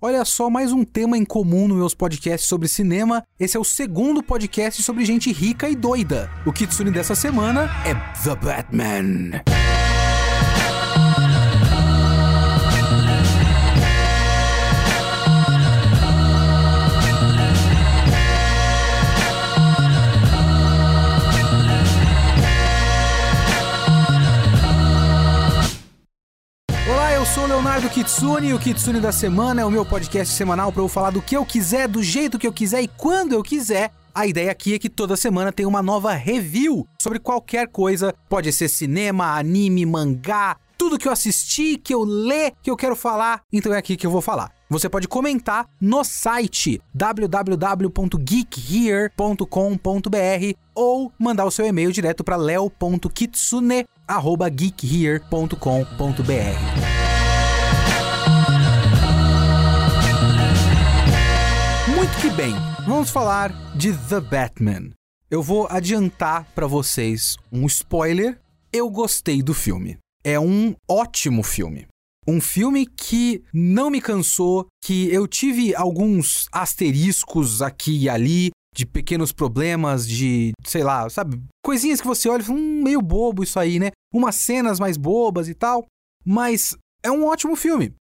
Olha só, mais um tema em comum nos meus podcasts sobre cinema. Esse é o segundo podcast sobre gente rica e doida. O Kitsune dessa semana é The Batman. Sou o Leonardo Kitsune o Kitsune da Semana é o meu podcast semanal para eu falar do que eu quiser, do jeito que eu quiser e quando eu quiser. A ideia aqui é que toda semana tem uma nova review sobre qualquer coisa. Pode ser cinema, anime, mangá, tudo que eu assisti, que eu lê, que eu quero falar. Então é aqui que eu vou falar. Você pode comentar no site www.geekhere.com.br ou mandar o seu e-mail direto para leo.kitsune@geekhere.com.br. que bem, vamos falar de The Batman. Eu vou adiantar para vocês um spoiler. Eu gostei do filme. É um ótimo filme. Um filme que não me cansou, que eu tive alguns asteriscos aqui e ali, de pequenos problemas, de, sei lá, sabe, coisinhas que você olha e fala, hum, meio bobo isso aí, né? Umas cenas mais bobas e tal. Mas é um ótimo filme.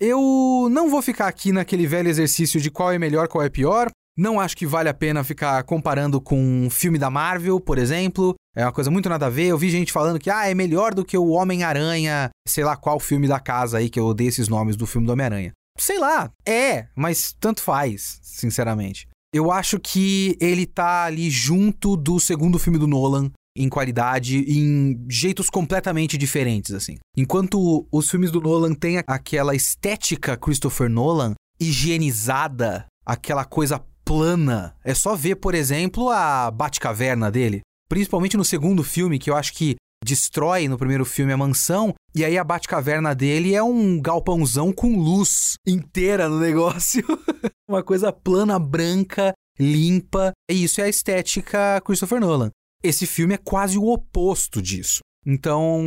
Eu não vou ficar aqui naquele velho exercício de qual é melhor, qual é pior. Não acho que vale a pena ficar comparando com um filme da Marvel, por exemplo. É uma coisa muito nada a ver. Eu vi gente falando que ah, é melhor do que o Homem-Aranha, sei lá qual filme da casa aí que eu odeio esses nomes do filme do Homem-Aranha. Sei lá, é, mas tanto faz, sinceramente. Eu acho que ele tá ali junto do segundo filme do Nolan, em qualidade em jeitos completamente diferentes, assim. Enquanto os filmes do Nolan têm aquela estética Christopher Nolan higienizada, aquela coisa plana. É só ver, por exemplo, a Batcaverna dele. Principalmente no segundo filme, que eu acho que destrói no primeiro filme a mansão, e aí a Batcaverna dele é um galpãozão com luz inteira no negócio. Uma coisa plana, branca, limpa. E isso é a estética Christopher Nolan. Esse filme é quase o oposto disso. Então,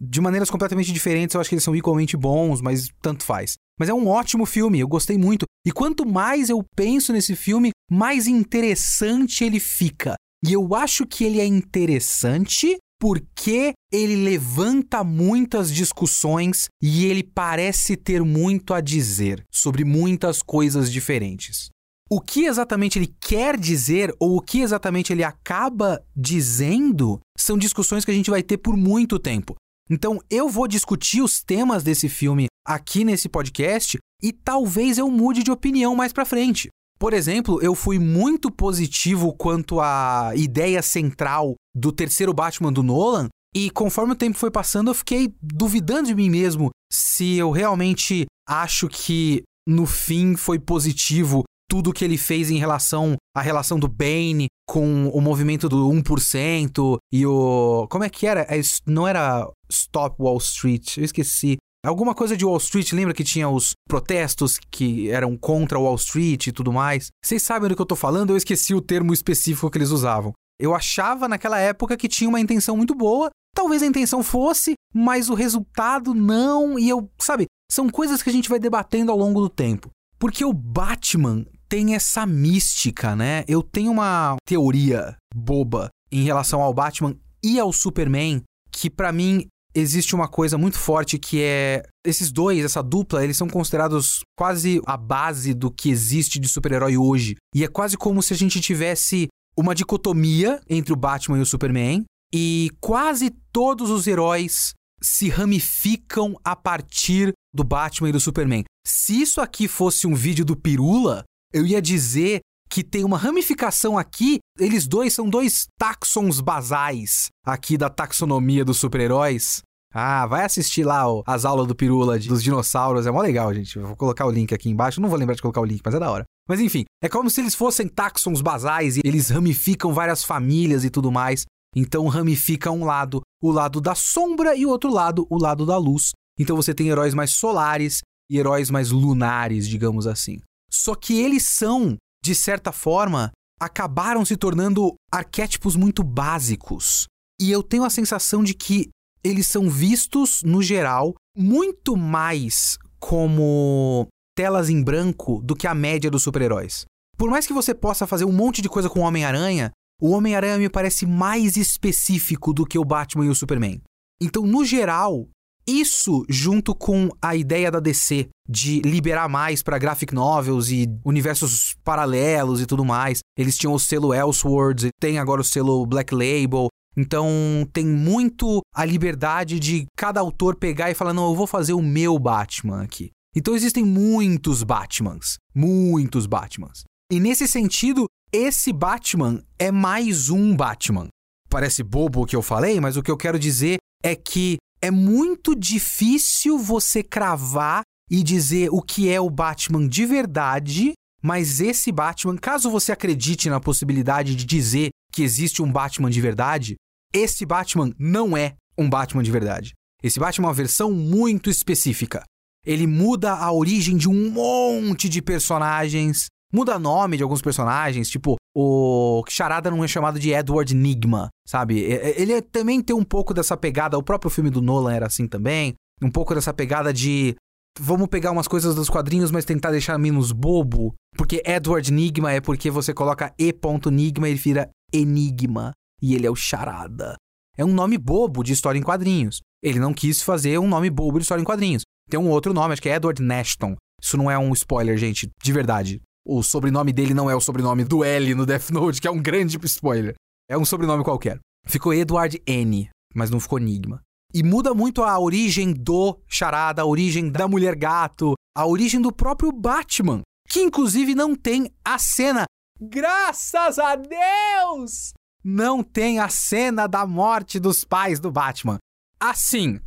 de maneiras completamente diferentes, eu acho que eles são igualmente bons, mas tanto faz. Mas é um ótimo filme, eu gostei muito. E quanto mais eu penso nesse filme, mais interessante ele fica. E eu acho que ele é interessante porque ele levanta muitas discussões e ele parece ter muito a dizer sobre muitas coisas diferentes. O que exatamente ele quer dizer ou o que exatamente ele acaba dizendo são discussões que a gente vai ter por muito tempo. Então eu vou discutir os temas desse filme aqui nesse podcast e talvez eu mude de opinião mais para frente. Por exemplo, eu fui muito positivo quanto à ideia central do terceiro Batman do Nolan, e conforme o tempo foi passando, eu fiquei duvidando de mim mesmo se eu realmente acho que no fim foi positivo tudo que ele fez em relação à relação do Bane com o movimento do 1% e o. Como é que era? É, não era Stop Wall Street, eu esqueci. Alguma coisa de Wall Street, lembra que tinha os protestos que eram contra Wall Street e tudo mais? Vocês sabem do que eu tô falando? Eu esqueci o termo específico que eles usavam. Eu achava naquela época que tinha uma intenção muito boa, talvez a intenção fosse, mas o resultado não, e eu, sabe, são coisas que a gente vai debatendo ao longo do tempo. Porque o Batman tem essa mística, né? Eu tenho uma teoria boba em relação ao Batman e ao Superman que para mim existe uma coisa muito forte que é esses dois, essa dupla, eles são considerados quase a base do que existe de super-herói hoje. E é quase como se a gente tivesse uma dicotomia entre o Batman e o Superman e quase todos os heróis se ramificam a partir do Batman e do Superman. Se isso aqui fosse um vídeo do Pirula, eu ia dizer que tem uma ramificação aqui. Eles dois são dois taxons basais aqui da taxonomia dos super-heróis. Ah, vai assistir lá ó, as aulas do Pirula de, dos dinossauros. É mó legal, gente. Vou colocar o link aqui embaixo. Não vou lembrar de colocar o link, mas é da hora. Mas enfim, é como se eles fossem taxons basais e eles ramificam várias famílias e tudo mais. Então ramifica um lado, o lado da sombra, e o outro lado, o lado da luz. Então você tem heróis mais solares e heróis mais lunares, digamos assim. Só que eles são, de certa forma, acabaram se tornando arquétipos muito básicos. E eu tenho a sensação de que eles são vistos, no geral, muito mais como telas em branco do que a média dos super-heróis. Por mais que você possa fazer um monte de coisa com o Homem-Aranha, o Homem-Aranha me parece mais específico do que o Batman e o Superman. Então, no geral, isso junto com a ideia da DC de liberar mais para graphic novels e universos paralelos e tudo mais. Eles tinham o selo Elseworlds, tem agora o selo Black Label. Então tem muito a liberdade de cada autor pegar e falar: não, eu vou fazer o meu Batman aqui. Então existem muitos Batmans, muitos Batmans. E nesse sentido, esse Batman é mais um Batman. Parece bobo o que eu falei, mas o que eu quero dizer é que é muito difícil você cravar e dizer o que é o Batman de verdade, mas esse Batman, caso você acredite na possibilidade de dizer que existe um Batman de verdade, esse Batman não é um Batman de verdade. Esse Batman é uma versão muito específica. Ele muda a origem de um monte de personagens, muda nome de alguns personagens, tipo o Charada não é chamado de Edward Nigma, sabe? Ele também tem um pouco dessa pegada, o próprio filme do Nolan era assim também, um pouco dessa pegada de vamos pegar umas coisas dos quadrinhos, mas tentar deixar menos bobo, porque Edward Nigma é porque você coloca E.Nigma e ele vira Enigma e ele é o Charada. É um nome bobo de história em quadrinhos. Ele não quis fazer um nome bobo de história em quadrinhos. Tem um outro nome, acho que é Edward Nashton. Isso não é um spoiler, gente, de verdade. O sobrenome dele não é o sobrenome do L no Death Note, que é um grande spoiler. É um sobrenome qualquer. Ficou Edward N, mas não ficou Enigma. E muda muito a origem do Charada, a origem da Mulher Gato, a origem do próprio Batman, que inclusive não tem a cena. Graças a Deus! não tem a cena da morte dos pais do Batman. Assim,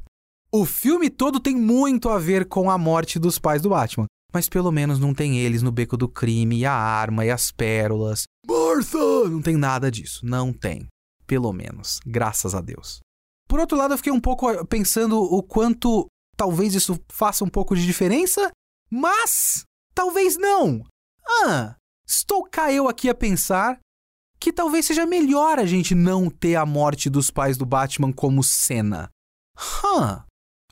o filme todo tem muito a ver com a morte dos pais do Batman. Mas pelo menos não tem eles no beco do crime, e a arma e as pérolas. Martha! Não tem nada disso. Não tem. Pelo menos. Graças a Deus. Por outro lado, eu fiquei um pouco pensando o quanto talvez isso faça um pouco de diferença, mas talvez não. Ah, estou cá eu aqui a pensar que talvez seja melhor a gente não ter a morte dos pais do Batman como cena. Hã.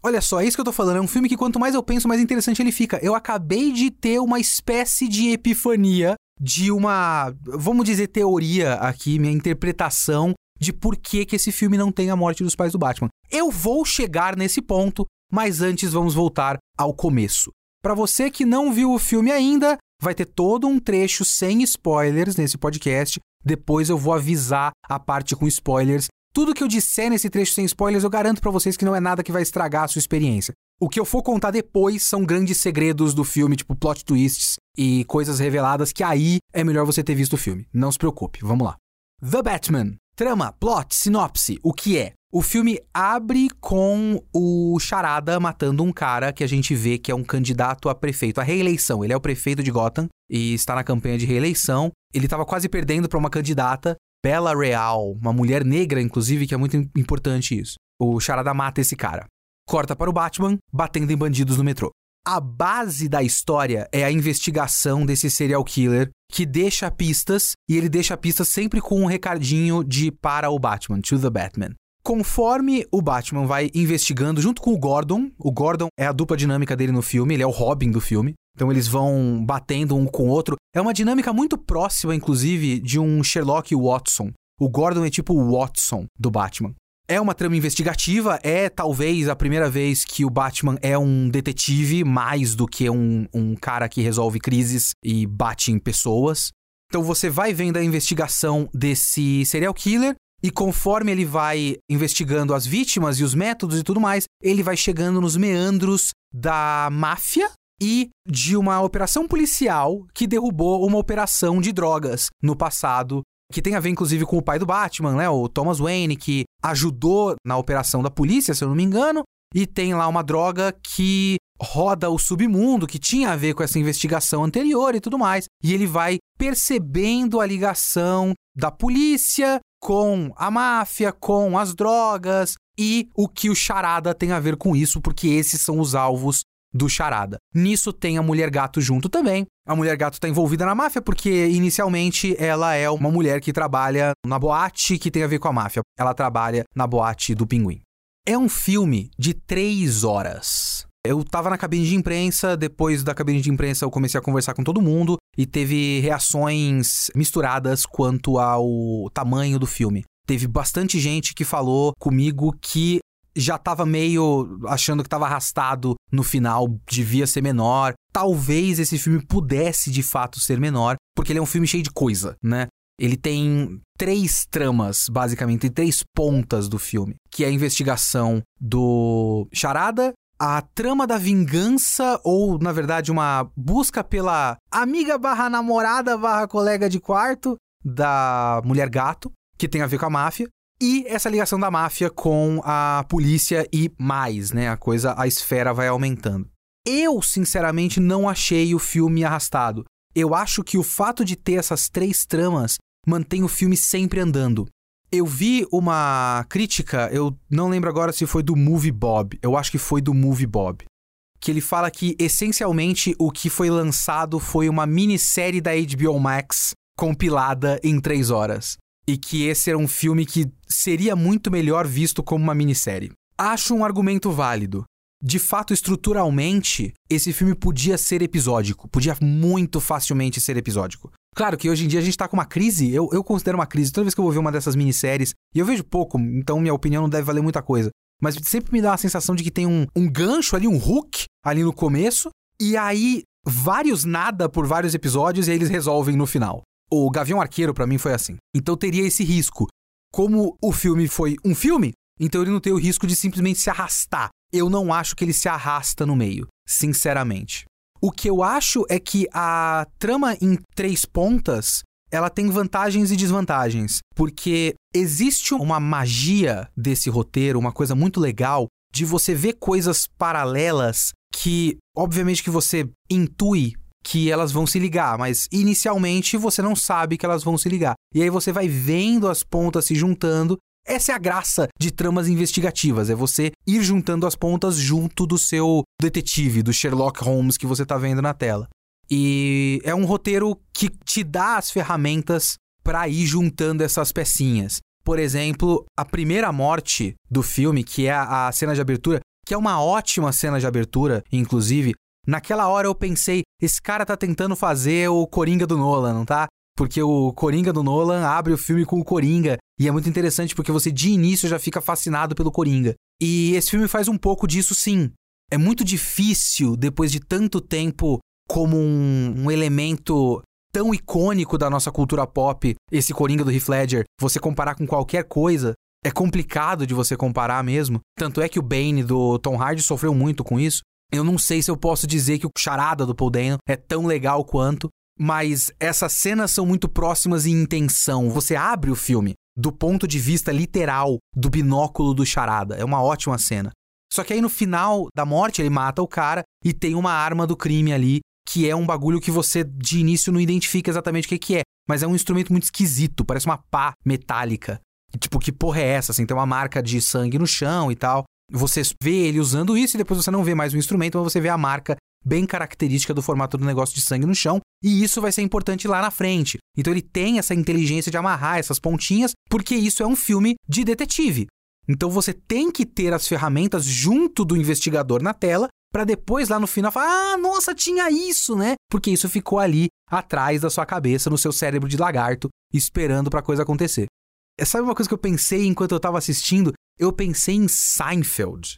Olha só, é isso que eu tô falando. É um filme que quanto mais eu penso, mais interessante ele fica. Eu acabei de ter uma espécie de epifania de uma, vamos dizer, teoria aqui, minha interpretação de por que, que esse filme não tem a morte dos pais do Batman. Eu vou chegar nesse ponto, mas antes vamos voltar ao começo. Para você que não viu o filme ainda, vai ter todo um trecho sem spoilers nesse podcast. Depois eu vou avisar a parte com spoilers. Tudo que eu disser nesse trecho sem spoilers, eu garanto para vocês que não é nada que vai estragar a sua experiência. O que eu for contar depois são grandes segredos do filme, tipo plot twists e coisas reveladas que aí é melhor você ter visto o filme. Não se preocupe, vamos lá. The Batman. Trama, plot, sinopse, o que é? O filme abre com o Charada matando um cara que a gente vê que é um candidato a prefeito, a reeleição. Ele é o prefeito de Gotham e está na campanha de reeleição. Ele estava quase perdendo para uma candidata, Bella Real, uma mulher negra, inclusive, que é muito importante isso. O Charada mata esse cara. Corta para o Batman batendo em bandidos no metrô. A base da história é a investigação desse serial killer que deixa pistas e ele deixa pistas sempre com um recadinho de para o Batman, to the Batman. Conforme o Batman vai investigando junto com o Gordon, o Gordon é a dupla dinâmica dele no filme, ele é o Robin do filme. Então eles vão batendo um com o outro. É uma dinâmica muito próxima, inclusive, de um Sherlock e Watson. O Gordon é tipo o Watson do Batman. É uma trama investigativa, é talvez a primeira vez que o Batman é um detetive mais do que um, um cara que resolve crises e bate em pessoas. Então você vai vendo a investigação desse serial killer e conforme ele vai investigando as vítimas e os métodos e tudo mais, ele vai chegando nos meandros da máfia e de uma operação policial que derrubou uma operação de drogas no passado que tem a ver inclusive com o pai do Batman, né, o Thomas Wayne, que ajudou na operação da polícia, se eu não me engano, e tem lá uma droga que roda o submundo, que tinha a ver com essa investigação anterior e tudo mais. E ele vai percebendo a ligação da polícia com a máfia, com as drogas e o que o Charada tem a ver com isso, porque esses são os alvos do Charada. Nisso tem a Mulher Gato junto também. A Mulher Gato está envolvida na máfia porque inicialmente ela é uma mulher que trabalha na boate que tem a ver com a máfia. Ela trabalha na boate do Pinguim. É um filme de três horas. Eu tava na cabine de imprensa, depois da cabine de imprensa eu comecei a conversar com todo mundo e teve reações misturadas quanto ao tamanho do filme. Teve bastante gente que falou comigo que já tava meio achando que tava arrastado no final, devia ser menor. Talvez esse filme pudesse de fato ser menor, porque ele é um filme cheio de coisa, né? Ele tem três tramas, basicamente, três pontas do filme, que é a investigação do Charada, a trama da vingança, ou, na verdade, uma busca pela amiga barra namorada barra colega de quarto da mulher gato, que tem a ver com a máfia. E essa ligação da máfia com a polícia e mais, né? A coisa, a esfera vai aumentando. Eu, sinceramente, não achei o filme arrastado. Eu acho que o fato de ter essas três tramas mantém o filme sempre andando. Eu vi uma crítica, eu não lembro agora se foi do Movie Bob, eu acho que foi do Movie Bob, que ele fala que essencialmente o que foi lançado foi uma minissérie da HBO Max compilada em três horas. E que esse era um filme que seria muito melhor visto como uma minissérie. Acho um argumento válido. De fato, estruturalmente, esse filme podia ser episódico, podia muito facilmente ser episódico. Claro que hoje em dia a gente tá com uma crise, eu, eu considero uma crise. Toda vez que eu vou ver uma dessas minisséries, e eu vejo pouco, então minha opinião não deve valer muita coisa. Mas sempre me dá a sensação de que tem um, um gancho ali, um hook ali no começo, e aí vários nada por vários episódios e aí eles resolvem no final. O Gavião Arqueiro para mim foi assim. Então teria esse risco. Como o filme foi um filme, então ele não tem o risco de simplesmente se arrastar. Eu não acho que ele se arrasta no meio, sinceramente. O que eu acho é que a trama em três pontas ela tem vantagens e desvantagens, porque existe uma magia desse roteiro, uma coisa muito legal de você ver coisas paralelas que, obviamente, que você intui que elas vão se ligar, mas inicialmente você não sabe que elas vão se ligar. E aí você vai vendo as pontas se juntando essa é a graça de tramas investigativas, é você ir juntando as pontas junto do seu detetive, do Sherlock Holmes que você está vendo na tela. E é um roteiro que te dá as ferramentas para ir juntando essas pecinhas. Por exemplo, a primeira morte do filme, que é a, cena de abertura, que é uma ótima cena de abertura, inclusive. Naquela hora eu pensei, esse cara tá tentando fazer o Coringa do Nolan, não tá? Porque o Coringa do Nolan abre o filme com o Coringa. E é muito interessante porque você de início já fica fascinado pelo Coringa. E esse filme faz um pouco disso sim. É muito difícil, depois de tanto tempo, como um, um elemento tão icônico da nossa cultura pop, esse Coringa do Heath Ledger, você comparar com qualquer coisa. É complicado de você comparar mesmo. Tanto é que o Bane do Tom Hardy sofreu muito com isso. Eu não sei se eu posso dizer que o Charada do Paul Dano é tão legal quanto, mas essas cenas são muito próximas em intenção. Você abre o filme do ponto de vista literal do binóculo do charada. É uma ótima cena. Só que aí no final da morte ele mata o cara e tem uma arma do crime ali, que é um bagulho que você de início não identifica exatamente o que, é. Mas é um instrumento muito esquisito, parece uma pá metálica. Tipo, que porra é essa? Assim, tem uma marca de sangue no chão e tal. Você vê ele usando isso e depois você não vê mais o instrumento, mas você vê a marca bem característica do formato do negócio de sangue no chão, e isso vai ser importante lá na frente. Então ele tem essa inteligência de amarrar essas pontinhas, porque isso é um filme de detetive. Então você tem que ter as ferramentas junto do investigador na tela para depois lá no final falar: "Ah, nossa, tinha isso, né?" Porque isso ficou ali atrás da sua cabeça, no seu cérebro de lagarto, esperando para a coisa acontecer. Sabe uma coisa que eu pensei enquanto eu tava assistindo? Eu pensei em Seinfeld.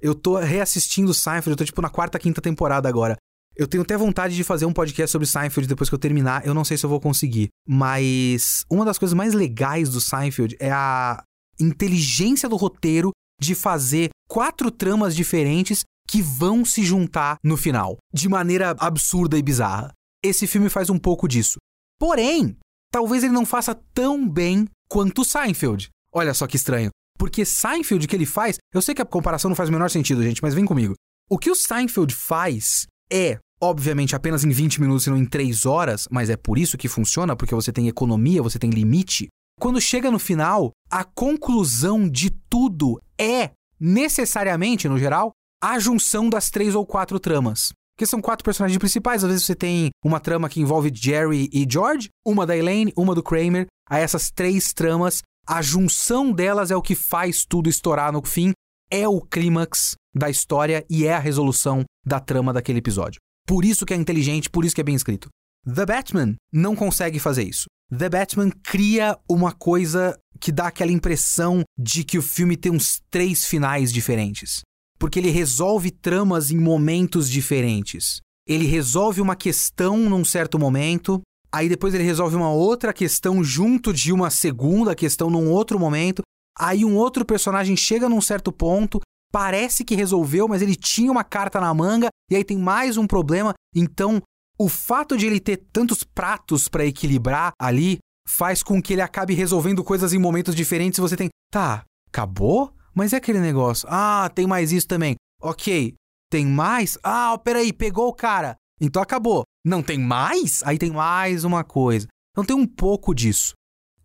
Eu tô reassistindo Seinfeld, eu tô tipo na quarta, quinta temporada agora. Eu tenho até vontade de fazer um podcast sobre Seinfeld depois que eu terminar. Eu não sei se eu vou conseguir. Mas uma das coisas mais legais do Seinfeld é a inteligência do roteiro de fazer quatro tramas diferentes que vão se juntar no final, de maneira absurda e bizarra. Esse filme faz um pouco disso. Porém, talvez ele não faça tão bem quanto Seinfeld. Olha só que estranho. Porque Seinfeld que ele faz, eu sei que a comparação não faz o menor sentido, gente, mas vem comigo. O que o Seinfeld faz é, obviamente, apenas em 20 minutos e não em 3 horas, mas é por isso que funciona, porque você tem economia, você tem limite. Quando chega no final, a conclusão de tudo é, necessariamente, no geral, a junção das três ou quatro tramas. Porque são quatro personagens principais. Às vezes você tem uma trama que envolve Jerry e George, uma da Elaine, uma do Kramer. Aí essas três tramas a junção delas é o que faz tudo estourar no fim. é o clímax da história e é a resolução da trama daquele episódio. Por isso que é inteligente, por isso que é bem escrito. The Batman não consegue fazer isso. The Batman cria uma coisa que dá aquela impressão de que o filme tem uns três finais diferentes. Porque ele resolve tramas em momentos diferentes. Ele resolve uma questão num certo momento, aí depois ele resolve uma outra questão junto de uma segunda questão num outro momento, aí um outro personagem chega num certo ponto, parece que resolveu, mas ele tinha uma carta na manga, e aí tem mais um problema. Então, o fato de ele ter tantos pratos para equilibrar ali faz com que ele acabe resolvendo coisas em momentos diferentes. Você tem, tá, acabou? Mas é aquele negócio. Ah, tem mais isso também. Ok, tem mais? Ah, peraí, pegou o cara. Então acabou. Não tem mais? Aí tem mais uma coisa. Então tem um pouco disso.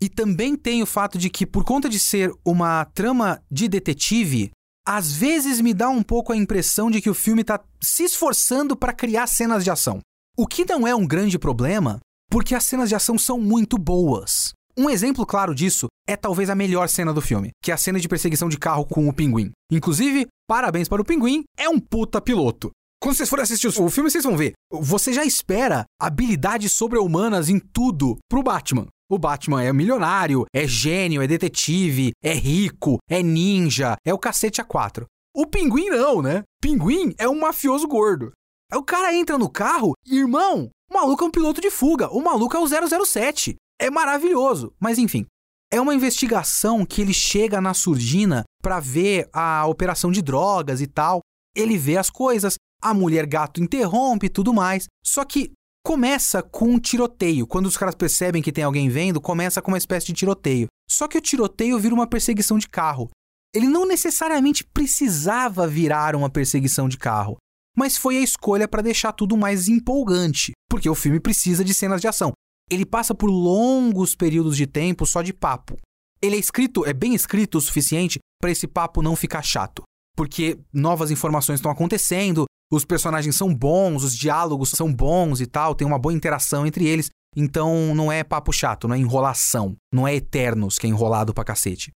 E também tem o fato de que, por conta de ser uma trama de detetive, às vezes me dá um pouco a impressão de que o filme está se esforçando para criar cenas de ação. O que não é um grande problema, porque as cenas de ação são muito boas. Um exemplo claro disso é talvez a melhor cena do filme, que é a cena de perseguição de carro com o pinguim. Inclusive, parabéns para o pinguim, é um puta piloto. Quando vocês forem assistir o filme, vocês vão ver. Você já espera habilidades sobre-humanas em tudo pro Batman. O Batman é milionário, é gênio, é detetive, é rico, é ninja, é o cacete a quatro. O pinguim não, né? Pinguim é um mafioso gordo. Aí o cara entra no carro, irmão, o maluco é um piloto de fuga, o maluco é o 007. É maravilhoso. Mas enfim, é uma investigação que ele chega na surdina para ver a operação de drogas e tal. Ele vê as coisas, a mulher gato interrompe e tudo mais. Só que começa com um tiroteio. Quando os caras percebem que tem alguém vendo, começa com uma espécie de tiroteio. Só que o tiroteio vira uma perseguição de carro. Ele não necessariamente precisava virar uma perseguição de carro mas foi a escolha para deixar tudo mais empolgante, porque o filme precisa de cenas de ação. Ele passa por longos períodos de tempo só de papo. Ele é escrito, é bem escrito o suficiente para esse papo não ficar chato, porque novas informações estão acontecendo, os personagens são bons, os diálogos são bons e tal, tem uma boa interação entre eles, então não é papo chato, não é enrolação, não é Eternos que é enrolado pra cacete.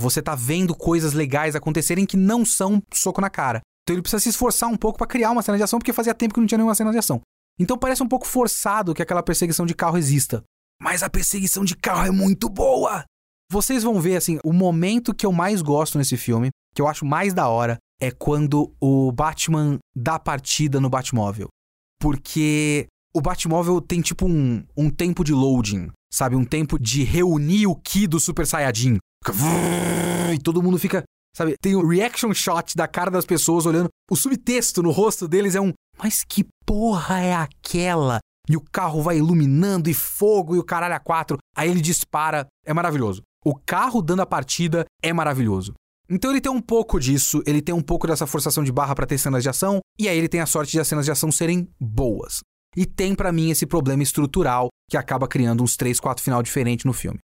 Você tá vendo coisas legais acontecerem que não são soco na cara. Então ele precisa se esforçar um pouco para criar uma cena de ação, porque fazia tempo que não tinha nenhuma cena de ação. Então parece um pouco forçado que aquela perseguição de carro exista. Mas a perseguição de carro é muito boa! Vocês vão ver, assim, o momento que eu mais gosto nesse filme, que eu acho mais da hora, é quando o Batman dá partida no Batmóvel. Porque o Batmóvel tem tipo um, um tempo de loading, sabe? Um tempo de reunir o Ki do Super Saiyajin. E todo mundo fica Sabe, tem o reaction shot da cara das pessoas olhando. O subtexto no rosto deles é um. Mas que porra é aquela? E o carro vai iluminando e fogo e o caralho a quatro. Aí ele dispara. É maravilhoso. O carro dando a partida é maravilhoso. Então ele tem um pouco disso, ele tem um pouco dessa forçação de barra para ter cenas de ação, e aí ele tem a sorte de as cenas de ação serem boas. E tem para mim esse problema estrutural que acaba criando uns 3, 4 final diferentes no filme.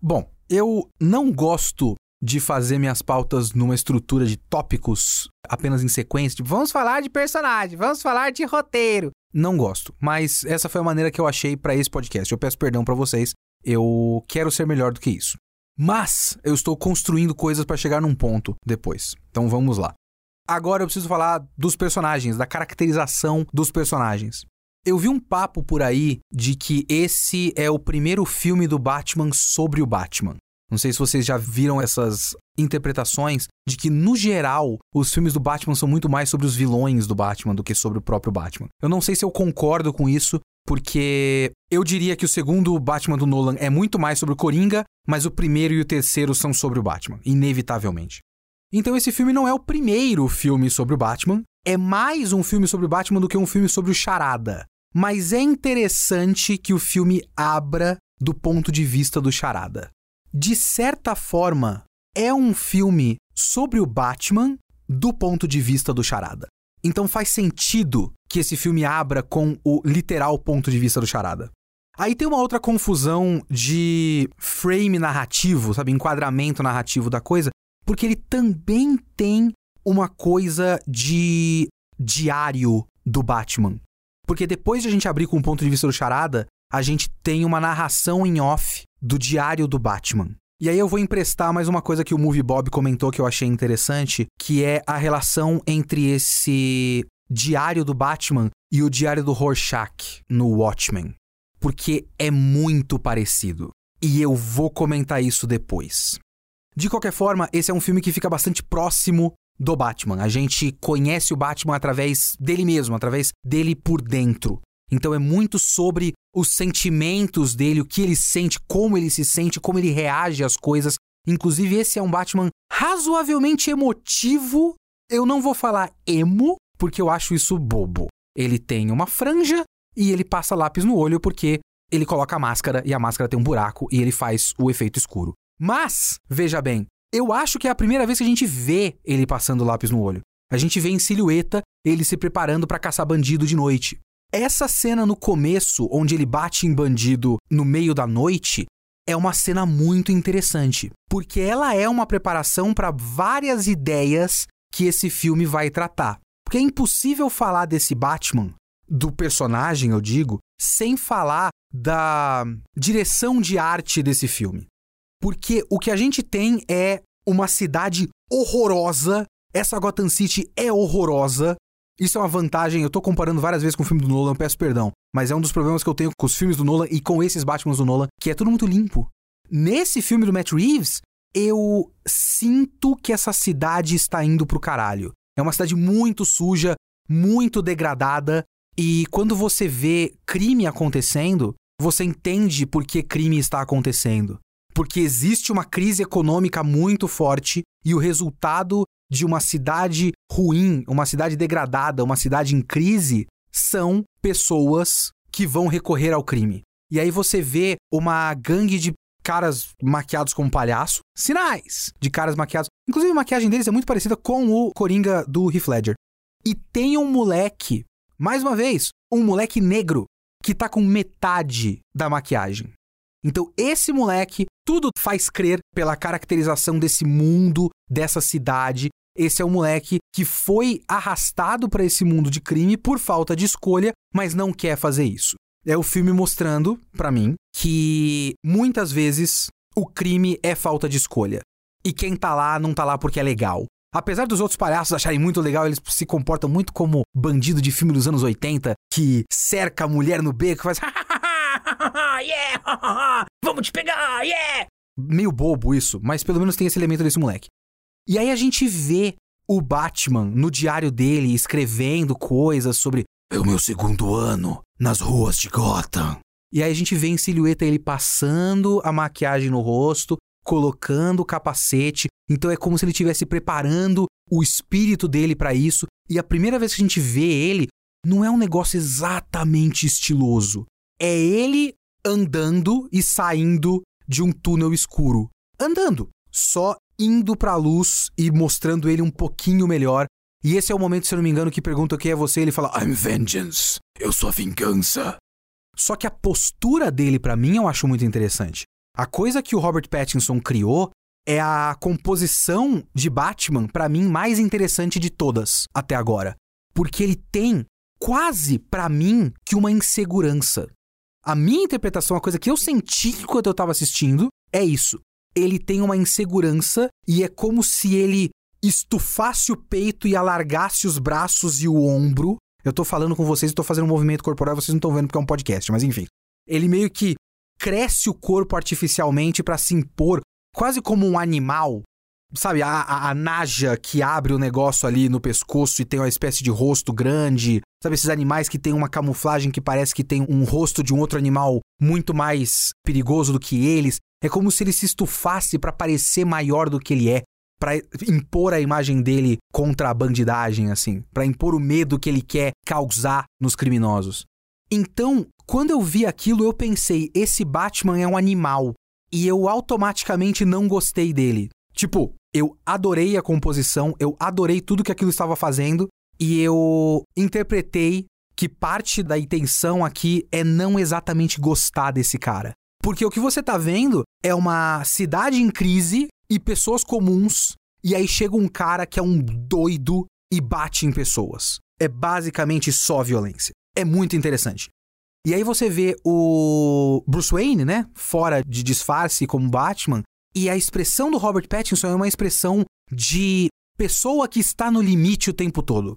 Bom, eu não gosto de fazer minhas pautas numa estrutura de tópicos apenas em sequência, tipo, vamos falar de personagem, vamos falar de roteiro. Não gosto, mas essa foi a maneira que eu achei para esse podcast. Eu peço perdão para vocês. Eu quero ser melhor do que isso. Mas eu estou construindo coisas para chegar num ponto depois. Então vamos lá. Agora eu preciso falar dos personagens, da caracterização dos personagens. Eu vi um papo por aí de que esse é o primeiro filme do Batman sobre o Batman. Não sei se vocês já viram essas interpretações de que, no geral, os filmes do Batman são muito mais sobre os vilões do Batman do que sobre o próprio Batman. Eu não sei se eu concordo com isso, porque eu diria que o segundo Batman do Nolan é muito mais sobre o Coringa, mas o primeiro e o terceiro são sobre o Batman, inevitavelmente. Então esse filme não é o primeiro filme sobre o Batman, é mais um filme sobre o Batman do que um filme sobre o Charada. Mas é interessante que o filme abra do ponto de vista do Charada de certa forma, é um filme sobre o Batman do ponto de vista do Charada. Então faz sentido que esse filme abra com o literal ponto de vista do Charada. Aí tem uma outra confusão de frame narrativo, sabe, enquadramento narrativo da coisa, porque ele também tem uma coisa de diário do Batman. Porque depois de a gente abrir com o ponto de vista do Charada, a gente tem uma narração em off do diário do Batman. E aí eu vou emprestar mais uma coisa que o Movie Bob comentou que eu achei interessante, que é a relação entre esse diário do Batman e o diário do Rorschach no Watchmen. Porque é muito parecido. E eu vou comentar isso depois. De qualquer forma, esse é um filme que fica bastante próximo do Batman. A gente conhece o Batman através dele mesmo, através dele por dentro. Então é muito sobre os sentimentos dele, o que ele sente, como ele se sente, como ele reage às coisas. Inclusive, esse é um Batman razoavelmente emotivo. Eu não vou falar emo, porque eu acho isso bobo. Ele tem uma franja e ele passa lápis no olho porque ele coloca a máscara e a máscara tem um buraco e ele faz o efeito escuro. Mas, veja bem, eu acho que é a primeira vez que a gente vê ele passando lápis no olho. A gente vê em silhueta ele se preparando para caçar bandido de noite. Essa cena no começo, onde ele bate em bandido no meio da noite, é uma cena muito interessante, porque ela é uma preparação para várias ideias que esse filme vai tratar. Porque é impossível falar desse Batman, do personagem, eu digo, sem falar da direção de arte desse filme. Porque o que a gente tem é uma cidade horrorosa. Essa Gotham City é horrorosa. Isso é uma vantagem, eu tô comparando várias vezes com o filme do Nolan, peço perdão. Mas é um dos problemas que eu tenho com os filmes do Nolan e com esses Batmans do Nolan, que é tudo muito limpo. Nesse filme do Matt Reeves, eu sinto que essa cidade está indo pro caralho. É uma cidade muito suja, muito degradada, e quando você vê crime acontecendo, você entende por que crime está acontecendo. Porque existe uma crise econômica muito forte e o resultado de uma cidade ruim, uma cidade degradada, uma cidade em crise, são pessoas que vão recorrer ao crime. E aí você vê uma gangue de caras maquiados como palhaço, sinais de caras maquiados. Inclusive a maquiagem deles é muito parecida com o Coringa do Heath Ledger. E tem um moleque, mais uma vez, um moleque negro que tá com metade da maquiagem. Então esse moleque tudo faz crer pela caracterização desse mundo, dessa cidade. Esse é o moleque que foi arrastado para esse mundo de crime por falta de escolha, mas não quer fazer isso. É o filme mostrando, para mim, que muitas vezes o crime é falta de escolha. E quem tá lá não tá lá porque é legal. Apesar dos outros palhaços acharem muito legal, eles se comportam muito como bandido de filme dos anos 80 que cerca a mulher no beco e faz yeah! Vamos te pegar! Yeah! Meio bobo isso, mas pelo menos tem esse elemento desse moleque. E aí a gente vê o Batman no diário dele escrevendo coisas sobre é o meu segundo ano nas ruas de Gotham. E aí a gente vê em silhueta ele passando a maquiagem no rosto, colocando o capacete. Então é como se ele estivesse preparando o espírito dele para isso. E a primeira vez que a gente vê ele, não é um negócio exatamente estiloso é ele andando e saindo de um túnel escuro. Andando, só indo pra luz e mostrando ele um pouquinho melhor. E esse é o momento, se eu não me engano, que pergunta quem é você, ele fala I'm vengeance. Eu sou a vingança. Só que a postura dele para mim eu acho muito interessante. A coisa que o Robert Pattinson criou é a composição de Batman para mim mais interessante de todas até agora, porque ele tem quase para mim que uma insegurança. A minha interpretação, a coisa que eu senti enquanto eu tava assistindo, é isso. Ele tem uma insegurança e é como se ele estufasse o peito e alargasse os braços e o ombro. Eu tô falando com vocês e tô fazendo um movimento corporal, vocês não estão vendo porque é um podcast, mas enfim. Ele meio que cresce o corpo artificialmente para se impor, quase como um animal, Sabe, a, a, a, naja que abre o negócio ali no pescoço e tem uma espécie de rosto grande. Sabe, esses animais que tem uma camuflagem que parece que tem um rosto de um outro animal muito mais perigoso do que eles. É como se ele se estufasse para parecer maior do que ele é, para impor a imagem dele contra a bandidagem, assim, para impor o medo que ele quer causar nos criminosos. Então, quando eu vi aquilo, eu pensei: esse Batman é um animal. E eu automaticamente não gostei dele. Tipo, eu adorei a composição, eu adorei tudo que aquilo estava fazendo e eu interpretei que parte da intenção aqui é não exatamente gostar desse cara. Porque o que você tá vendo é uma cidade em crise e pessoas comuns, e aí chega um cara que é um doido e bate em pessoas. É basicamente só violência. É muito interessante. E aí você vê o Bruce Wayne, né? Fora de disfarce como Batman, E a expressão do Robert Pattinson é uma expressão de pessoa que está no limite o tempo todo.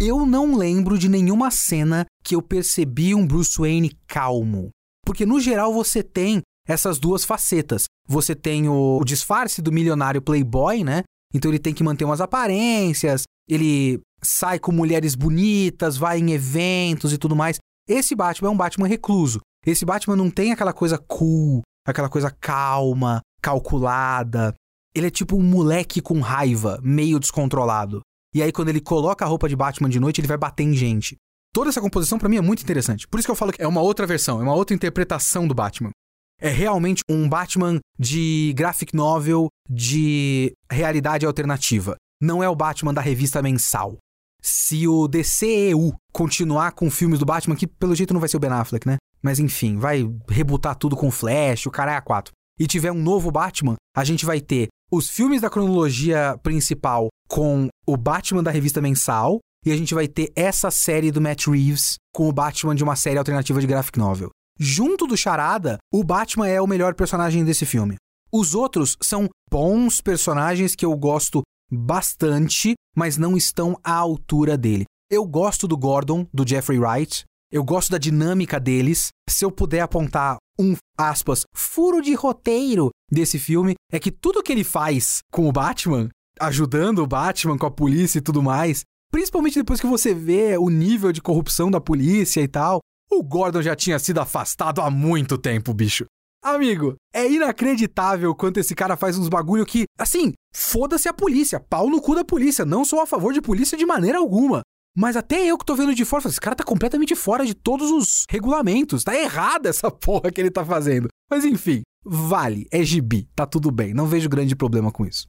Eu não lembro de nenhuma cena que eu percebi um Bruce Wayne calmo. Porque no geral você tem essas duas facetas. Você tem o, o disfarce do milionário playboy, né? Então ele tem que manter umas aparências, ele sai com mulheres bonitas, vai em eventos e tudo mais. Esse Batman é um Batman recluso. Esse Batman não tem aquela coisa cool, aquela coisa calma, calculada. Ele é tipo um moleque com raiva, meio descontrolado. E aí, quando ele coloca a roupa de Batman de noite, ele vai bater em gente. Toda essa composição para mim é muito interessante. Por isso que eu falo que é uma outra versão, é uma outra interpretação do Batman. É realmente um Batman de graphic novel de realidade alternativa. Não é o Batman da revista mensal. Se o DCEU continuar com filmes do Batman, que pelo jeito não vai ser o Ben Affleck, né? Mas enfim, vai rebutar tudo com Flash, o cara é a 4. E tiver um novo Batman, a gente vai ter os filmes da cronologia principal com o Batman da revista mensal, e a gente vai ter essa série do Matt Reeves com o Batman de uma série alternativa de graphic novel. Junto do Charada, o Batman é o melhor personagem desse filme. Os outros são bons personagens que eu gosto bastante, mas não estão à altura dele. Eu gosto do Gordon, do Jeffrey Wright. Eu gosto da dinâmica deles. Se eu puder apontar um, aspas, furo de roteiro desse filme, é que tudo que ele faz com o Batman, ajudando o Batman com a polícia e tudo mais, principalmente depois que você vê o nível de corrupção da polícia e tal, o Gordon já tinha sido afastado há muito tempo, bicho. Amigo, é inacreditável quanto esse cara faz uns bagulho que, assim, foda-se a polícia, pau no cu da polícia, não sou a favor de polícia de maneira alguma. Mas até eu que tô vendo de fora, esse cara tá completamente fora de todos os regulamentos. Tá errada essa porra que ele tá fazendo. Mas enfim, vale, é gibi, tá tudo bem, não vejo grande problema com isso.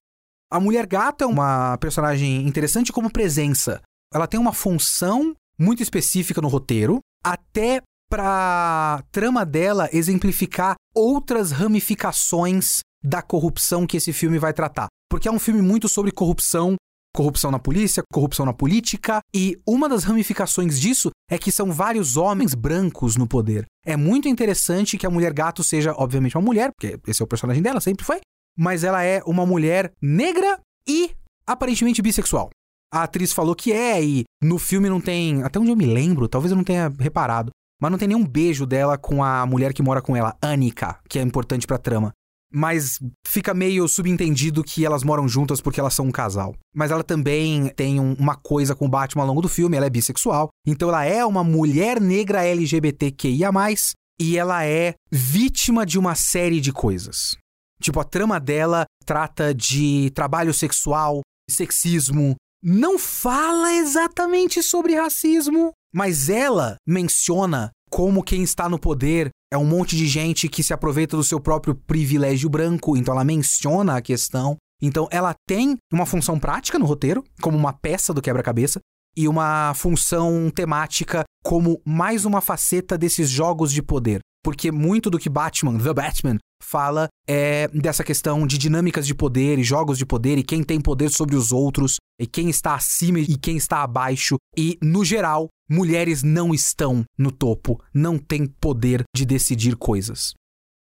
A Mulher Gata é uma personagem interessante como presença. Ela tem uma função muito específica no roteiro, até pra trama dela exemplificar outras ramificações da corrupção que esse filme vai tratar. Porque é um filme muito sobre corrupção, corrupção na polícia, corrupção na política, e uma das ramificações disso é que são vários homens brancos no poder. É muito interessante que a mulher gato seja, obviamente, uma mulher, porque esse é o personagem dela, sempre foi, mas ela é uma mulher negra e aparentemente bissexual. A atriz falou que é, e no filme não tem. Até onde eu me lembro, talvez eu não tenha reparado. Mas não tem nenhum beijo dela com a mulher que mora com ela, Annika, que é importante pra trama. Mas fica meio subentendido que elas moram juntas porque elas são um casal. Mas ela também tem um, uma coisa com o Batman ao longo do filme, ela é bissexual. Então ela é uma mulher negra LGBTQIA, e ela é vítima de uma série de coisas. Tipo, a trama dela trata de trabalho sexual, sexismo, não fala exatamente sobre racismo, mas ela menciona como quem está no poder é um monte de gente que se aproveita do seu próprio privilégio branco, então ela menciona a questão. Então ela tem uma função prática no roteiro, como uma peça do quebra-cabeça, e uma função temática como mais uma faceta desses jogos de poder. Porque muito do que Batman, The Batman, fala é dessa questão de dinâmicas de poder e jogos de poder e quem tem poder sobre os outros e quem está acima e quem está abaixo. E, no geral, mulheres não estão no topo, não têm poder de decidir coisas.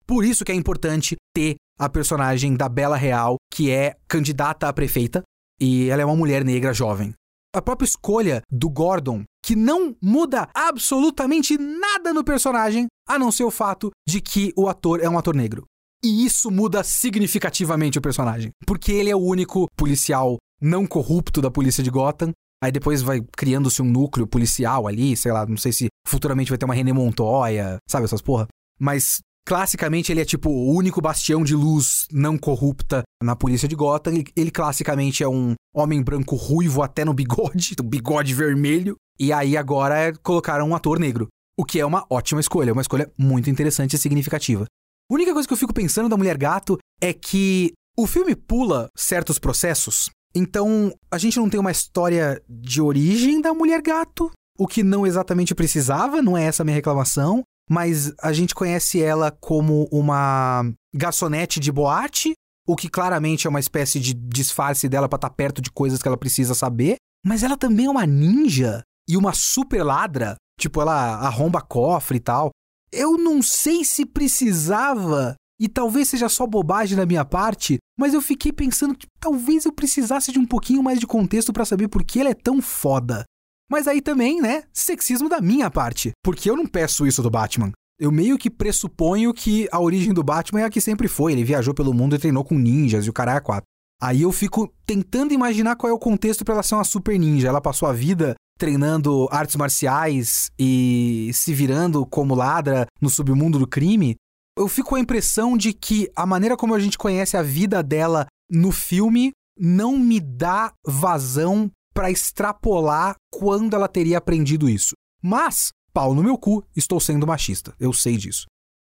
Por isso que é importante ter a personagem da Bela Real, que é candidata a prefeita, e ela é uma mulher negra jovem. A própria escolha do Gordon, que não muda absolutamente nada no personagem, a não ser o fato de que o ator é um ator negro. E isso muda significativamente o personagem, porque ele é o único policial não corrupto da polícia de Gotham. Aí depois vai criando-se um núcleo policial ali, sei lá, não sei se futuramente vai ter uma René Montoya, sabe essas porra? Mas classicamente ele é tipo o único bastião de luz não corrupta na polícia de Gotham. Ele classicamente é um homem branco ruivo até no bigode, bigode vermelho. E aí agora colocaram um ator negro. O que é uma ótima escolha, uma escolha muito interessante e significativa. A única coisa que eu fico pensando da Mulher Gato é que o filme pula certos processos então, a gente não tem uma história de origem da mulher gato, o que não exatamente precisava, não é essa a minha reclamação, mas a gente conhece ela como uma garçonete de boate, o que claramente é uma espécie de disfarce dela para estar tá perto de coisas que ela precisa saber, mas ela também é uma ninja e uma super ladra, tipo ela arromba cofre e tal. Eu não sei se precisava E talvez seja só bobagem da minha parte, mas eu fiquei pensando que talvez eu precisasse de um pouquinho mais de contexto para saber por que ele é tão foda. Mas aí também, né, sexismo da minha parte, porque eu não peço isso do Batman. Eu meio que pressuponho que a origem do Batman é a que sempre foi. Ele viajou pelo mundo e treinou com ninjas e o caralho é quatro. Aí eu fico tentando imaginar qual é o contexto para ela ser uma super ninja. Ela passou a vida treinando artes marciais e se virando como ladra no submundo do crime. Eu fico com a impressão de que a maneira como a gente conhece a vida dela no filme não me dá vazão para extrapolar quando ela teria aprendido isso. Mas pau no meu cu, estou sendo machista. Eu sei disso.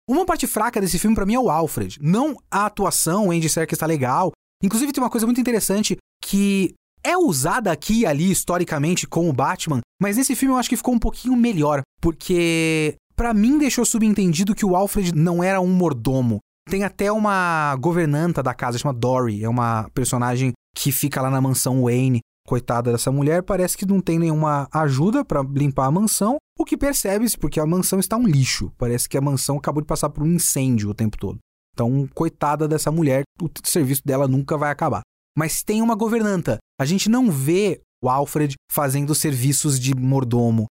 Uma parte fraca desse filme para mim é o Alfred. Não a atuação, o Andy Serkis está legal. Inclusive tem uma coisa muito interessante que é usada aqui e ali historicamente com o Batman, mas nesse filme eu acho que ficou um pouquinho melhor, porque para mim deixou subentendido que o Alfred não era um mordomo. Tem até uma governanta da casa, chama Dory, é uma personagem que fica lá na mansão Wayne coitada dessa mulher, parece que não tem nenhuma ajuda para limpar a mansão, o que percebe-se porque a mansão está um lixo. Parece que a mansão acabou de passar por um incêndio o tempo todo. Então, coitada dessa mulher, o serviço dela nunca vai acabar. Mas tem uma governanta. A gente não vê o Alfred fazendo serviços de mordomo.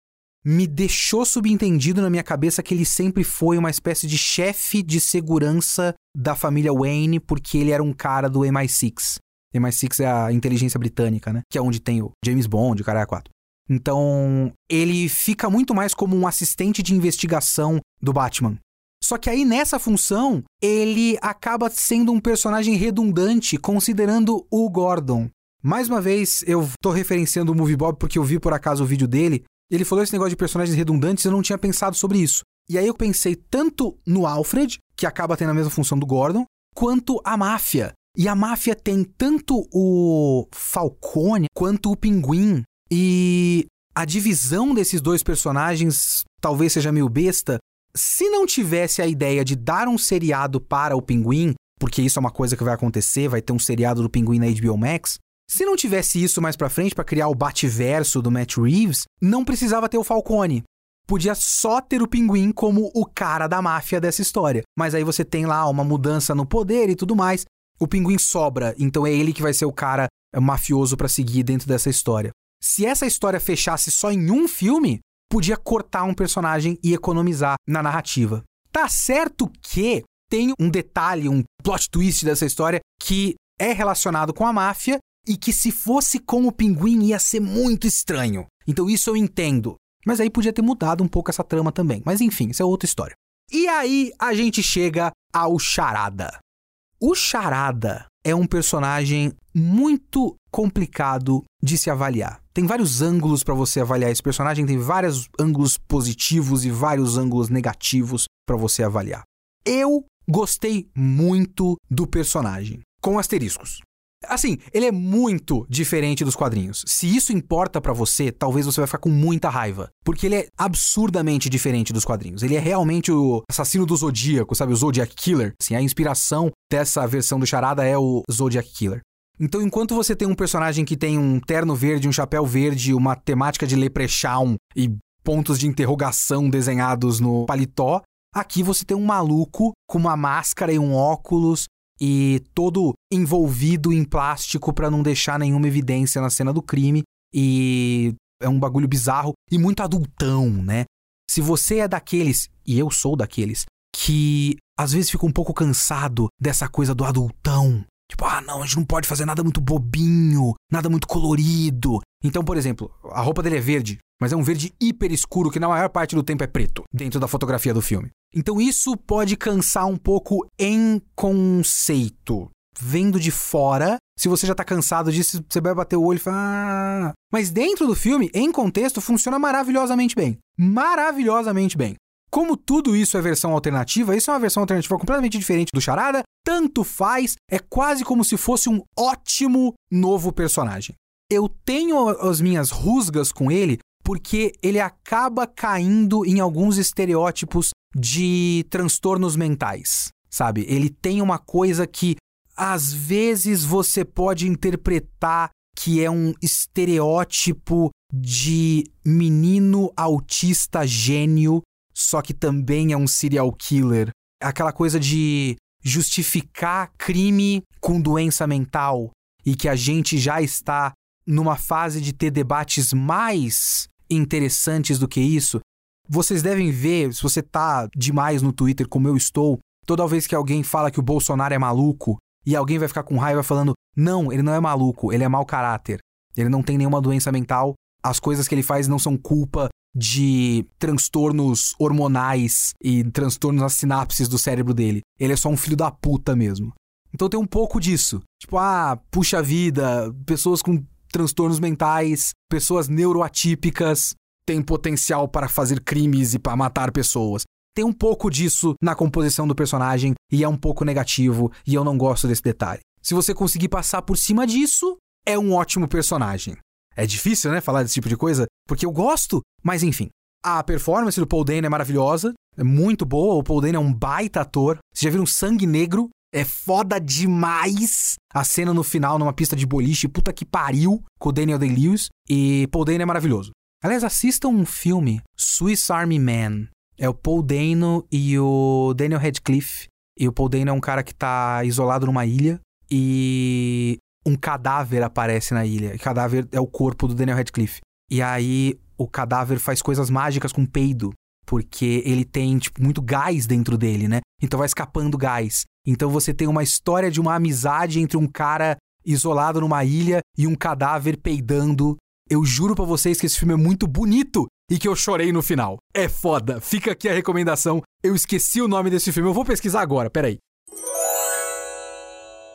Me deixou subentendido na minha cabeça que ele sempre foi uma espécie de chefe de segurança da família Wayne, porque ele era um cara do MI6. MI6 é a inteligência britânica, né? Que é onde tem o James Bond, o cara 4. Então, ele fica muito mais como um assistente de investigação do Batman. Só que aí nessa função, ele acaba sendo um personagem redundante considerando o Gordon. Mais uma vez, eu tô referenciando o Movie Bob porque eu vi por acaso o vídeo dele. Ele falou esse negócio de personagens redundantes eu não tinha pensado sobre isso. E aí eu pensei tanto no Alfred, que acaba tendo a mesma função do Gordon, quanto a máfia, e a máfia tem tanto o Falcone quanto o Pinguim. E a divisão desses dois personagens talvez seja meio besta. Se não tivesse a ideia de dar um seriado para o Pinguim, porque isso é uma coisa que vai acontecer, vai ter um seriado do Pinguim na HBO Max. Se não tivesse isso mais pra frente para criar o Bativerso do Matt Reeves, não precisava ter o Falcone. Podia só ter o Pinguim como o cara da máfia dessa história. Mas aí você tem lá uma mudança no poder e tudo mais o pinguim sobra, então é ele que vai ser o cara mafioso para seguir dentro dessa história. Se essa história fechasse só em um filme, podia cortar um personagem e economizar na narrativa. Tá certo que tem um detalhe, um plot twist dessa história que é relacionado com a máfia e que se fosse com o pinguim ia ser muito estranho. Então isso eu entendo. Mas aí podia ter mudado um pouco essa trama também. Mas enfim, isso é outra história. E aí a gente chega ao Charada. O Charada é um personagem muito complicado de se avaliar. Tem vários ângulos para você avaliar esse personagem, tem vários ângulos positivos e vários ângulos negativos para você avaliar. Eu gostei muito do personagem, com asteriscos. Assim, ele é muito diferente dos quadrinhos. Se isso importa para você, talvez você vai ficar com muita raiva, porque ele é absurdamente diferente dos quadrinhos. Ele é realmente o assassino do Zodíaco, sabe, o Zodiac Killer. Assim, a inspiração dessa versão do Charada é o Zodiac Killer. Então, enquanto você tem um personagem que tem um terno verde, um chapéu verde, uma temática de leprechaun e pontos de interrogação desenhados no paletó, aqui você tem um maluco com uma máscara e um óculos e todo envolvido em plástico para não deixar nenhuma evidência na cena do crime. E é um bagulho bizarro e muito adultão, né? Se você é daqueles, e eu sou daqueles, que às vezes fica um pouco cansado dessa coisa do adultão. Tipo, ah, não, a gente não pode fazer nada muito bobinho, nada muito colorido. Então, por exemplo, a roupa dele é verde, mas é um verde hiper escuro que na maior parte do tempo é preto, dentro da fotografia do filme. Então isso pode cansar um pouco em conceito. Vendo de fora, se você já tá cansado disso, você vai bater o olho e falar. Ah. Mas dentro do filme, em contexto, funciona maravilhosamente bem. Maravilhosamente bem. Como tudo isso é versão alternativa, isso é uma versão alternativa completamente diferente do Charada, tanto faz, é quase como se fosse um ótimo novo personagem. Eu tenho as minhas rusgas com ele porque ele acaba caindo em alguns estereótipos de transtornos mentais, sabe? Ele tem uma coisa que às vezes você pode interpretar que é um estereótipo de menino autista gênio, só que também é um serial killer. Aquela coisa de justificar crime com doença mental e que a gente já está numa fase de ter debates mais interessantes do que isso. Vocês devem ver, se você tá demais no Twitter como eu estou, toda vez que alguém fala que o Bolsonaro é maluco e alguém vai ficar com raiva falando: "Não, ele não é maluco, ele é mau caráter. Ele não tem nenhuma doença mental. As coisas que ele faz não são culpa de transtornos hormonais e transtornos nas sinapses do cérebro dele. Ele é só um filho da puta mesmo. Então tem um pouco disso. Tipo, ah, puxa vida, pessoas com transtornos mentais, pessoas neuroatípicas têm potencial para fazer crimes e para matar pessoas. Tem um pouco disso na composição do personagem e é um pouco negativo e eu não gosto desse detalhe. Se você conseguir passar por cima disso, é um ótimo personagem. É difícil, né, falar desse tipo de coisa, porque eu gosto, mas enfim. A performance do Paul Dano é maravilhosa, é muito boa. O Paul Dano é um baita ator. Vocês já viram Sangue Negro? É foda demais a cena no final numa pista de boliche, puta que pariu, com o Daniel Day-Lewis. E Paul Dano é maravilhoso. Aliás, assistam um filme, Swiss Army Man. É o Paul Dano e o Daniel Radcliffe. E o Paul Dano é um cara que tá isolado numa ilha. E um cadáver aparece na ilha. E cadáver é o corpo do Daniel Radcliffe. E aí o cadáver faz coisas mágicas com peido, porque ele tem tipo muito gás dentro dele, né? Então vai escapando gás. Então você tem uma história de uma amizade entre um cara isolado numa ilha e um cadáver peidando. Eu juro para vocês que esse filme é muito bonito e que eu chorei no final. É foda. Fica aqui a recomendação. Eu esqueci o nome desse filme. Eu vou pesquisar agora. Peraí.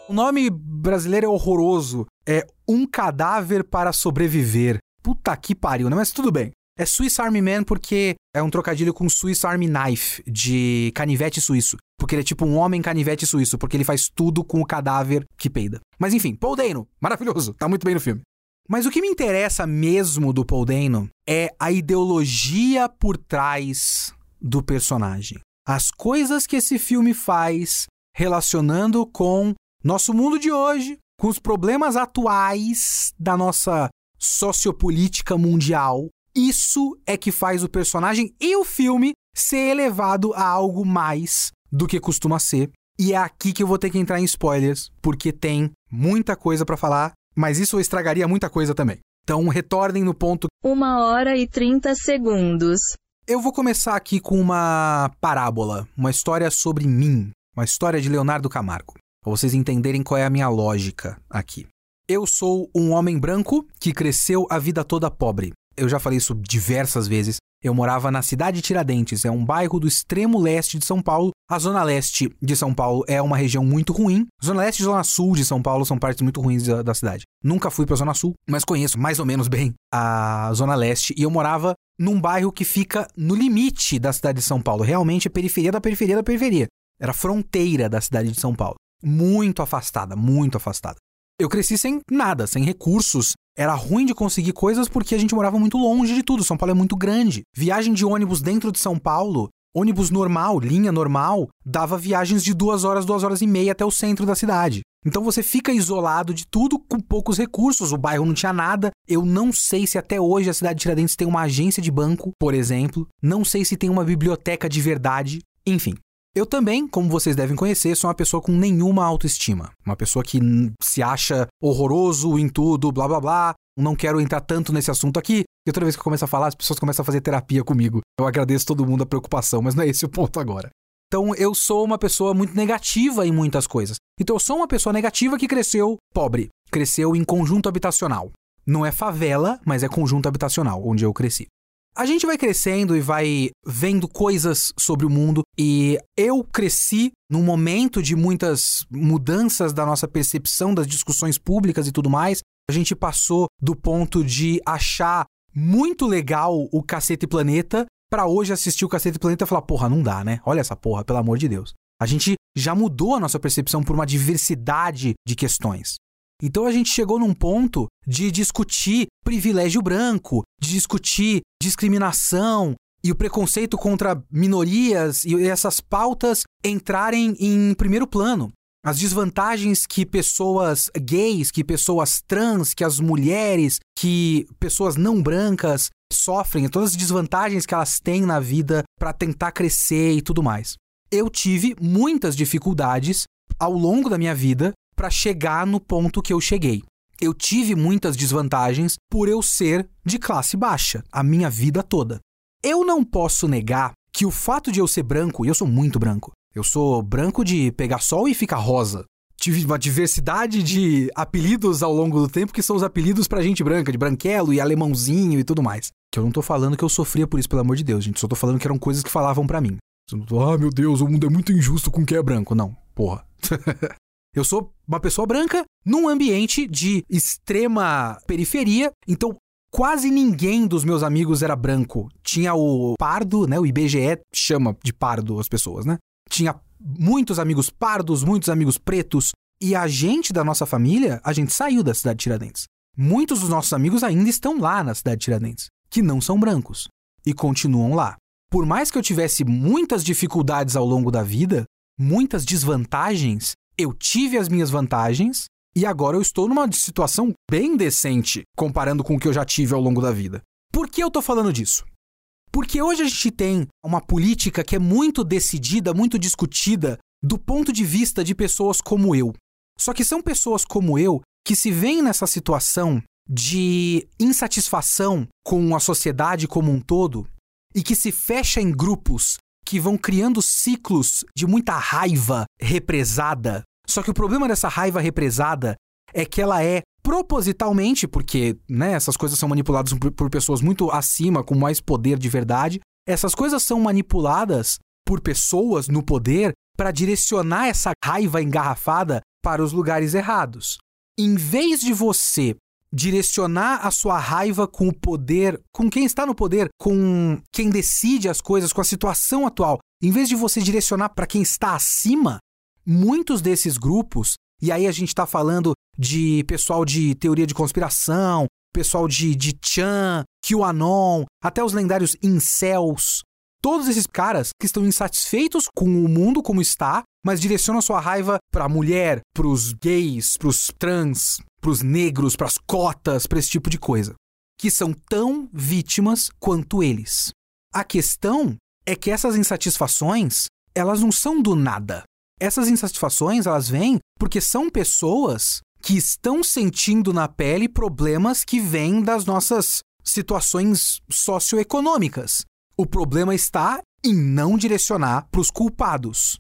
O nome brasileiro é horroroso. É Um Cadáver para Sobreviver. Puta que pariu, né? Mas tudo bem. É Swiss Army Man porque é um trocadilho com Swiss Army Knife, de canivete suíço. Porque ele é tipo um homem canivete suíço, porque ele faz tudo com o cadáver que peida. Mas enfim, Paul Dano, maravilhoso, tá muito bem no filme. Mas o que me interessa mesmo do Paul Dano é a ideologia por trás do personagem. As coisas que esse filme faz relacionando com nosso mundo de hoje, com os problemas atuais da nossa sociopolítica mundial, isso é que faz o personagem e o filme ser elevado a algo mais do que costuma ser. E é aqui que eu vou ter que entrar em spoilers, porque tem muita coisa para falar, mas isso estragaria muita coisa também. Então, retornem no ponto. Uma hora e 30 segundos. Eu vou começar aqui com uma parábola, uma história sobre mim, uma história de Leonardo Camargo para vocês entenderem qual é a minha lógica aqui. Eu sou um homem branco que cresceu a vida toda pobre. Eu já falei isso diversas vezes. Eu morava na cidade de Tiradentes, é um bairro do extremo leste de São Paulo. A zona leste de São Paulo é uma região muito ruim. Zona leste e zona sul de São Paulo são partes muito ruins da, da cidade. Nunca fui para a zona sul, mas conheço mais ou menos bem a zona leste e eu morava num bairro que fica no limite da cidade de São Paulo. Realmente é periferia da periferia da periferia. Era fronteira da cidade de São Paulo muito afastada, muito afastada. Eu cresci sem nada, sem recursos. Era ruim de conseguir coisas porque a gente morava muito longe de tudo. São Paulo é muito grande. Viagem de ônibus dentro de São Paulo, ônibus normal, linha normal, dava viagens de duas horas, duas horas e meia até o centro da cidade. Então você fica isolado de tudo com poucos recursos. O bairro não tinha nada. Eu não sei se até hoje a cidade de Tiradentes tem uma agência de banco, por exemplo. Não sei se tem uma biblioteca de verdade. Enfim, eu também, como vocês devem conhecer, sou uma pessoa com nenhuma autoestima. Uma pessoa que se acha horroroso em tudo, blá blá blá. Não quero entrar tanto nesse assunto aqui, porque toda vez que eu começo a falar, as pessoas começam a fazer terapia comigo. Eu agradeço todo mundo a preocupação, mas não é esse o ponto agora. Então eu sou uma pessoa muito negativa em muitas coisas. Então eu sou uma pessoa negativa que cresceu pobre, cresceu em conjunto habitacional. Não é favela, mas é conjunto habitacional, onde eu cresci. A gente vai crescendo e vai vendo coisas sobre o mundo, e eu cresci num momento de muitas mudanças da nossa percepção das discussões públicas e tudo mais. A gente passou do ponto de achar muito legal o Cacete Planeta para hoje assistir o Cacete Planeta e falar: porra, não dá, né? Olha essa porra, pelo amor de Deus. A gente já mudou a nossa percepção por uma diversidade de questões. Então a gente chegou num ponto de discutir privilégio branco, de discutir discriminação e o preconceito contra minorias e essas pautas entrarem em primeiro plano. As desvantagens que pessoas gays, que pessoas trans, que as mulheres, que pessoas não brancas sofrem, todas as desvantagens que elas têm na vida para tentar crescer e tudo mais. eu tive muitas dificuldades ao longo da minha vida para chegar no ponto que eu cheguei. Eu tive muitas desvantagens por eu ser de classe baixa a minha vida toda. Eu não posso negar que o fato de eu ser branco, e eu sou muito branco, eu sou branco de pegar sol e ficar rosa. Tive uma diversidade de apelidos ao longo do tempo que são os apelidos pra gente branca, de branquelo e alemãozinho e tudo mais. Que eu não tô falando que eu sofria por isso, pelo amor de Deus, gente. Só tô falando que eram coisas que falavam para mim. Ah, meu Deus, o mundo é muito injusto com quem é branco. Não, porra. eu sou uma pessoa branca num ambiente de extrema periferia, então quase ninguém dos meus amigos era branco. Tinha o pardo, né? O IBGE chama de pardo as pessoas, né? Tinha muitos amigos pardos, muitos amigos pretos. E a gente da nossa família, a gente saiu da cidade de Tiradentes. Muitos dos nossos amigos ainda estão lá na cidade de Tiradentes, que não são brancos e continuam lá. Por mais que eu tivesse muitas dificuldades ao longo da vida, muitas desvantagens, eu tive as minhas vantagens e agora eu estou numa situação bem decente comparando com o que eu já tive ao longo da vida. Por que eu tô falando disso? Porque hoje a gente tem uma política que é muito decidida, muito discutida do ponto de vista de pessoas como eu. Só que são pessoas como eu que se veem nessa situação de insatisfação com a sociedade como um todo e que se fecha em grupos que vão criando ciclos de muita raiva represada. Só que o problema dessa raiva represada é que ela é propositalmente, porque né, essas coisas são manipuladas por, por pessoas muito acima, com mais poder de verdade, essas coisas são manipuladas por pessoas no poder para direcionar essa raiva engarrafada para os lugares errados. Em vez de você direcionar a sua raiva com o poder, com quem está no poder, com quem decide as coisas, com a situação atual, em vez de você direcionar para quem está acima, muitos desses grupos, e aí a gente está falando de pessoal de teoria de conspiração, pessoal de, de Chan, QAnon, até os lendários incels, todos esses caras que estão insatisfeitos com o mundo como está, mas direcionam sua raiva para a mulher, para os gays, para os trans, para os negros, para as cotas, para esse tipo de coisa, que são tão vítimas quanto eles. A questão é que essas insatisfações, elas não são do nada. Essas insatisfações, elas vêm porque são pessoas que estão sentindo na pele problemas que vêm das nossas situações socioeconômicas. O problema está em não direcionar para os culpados.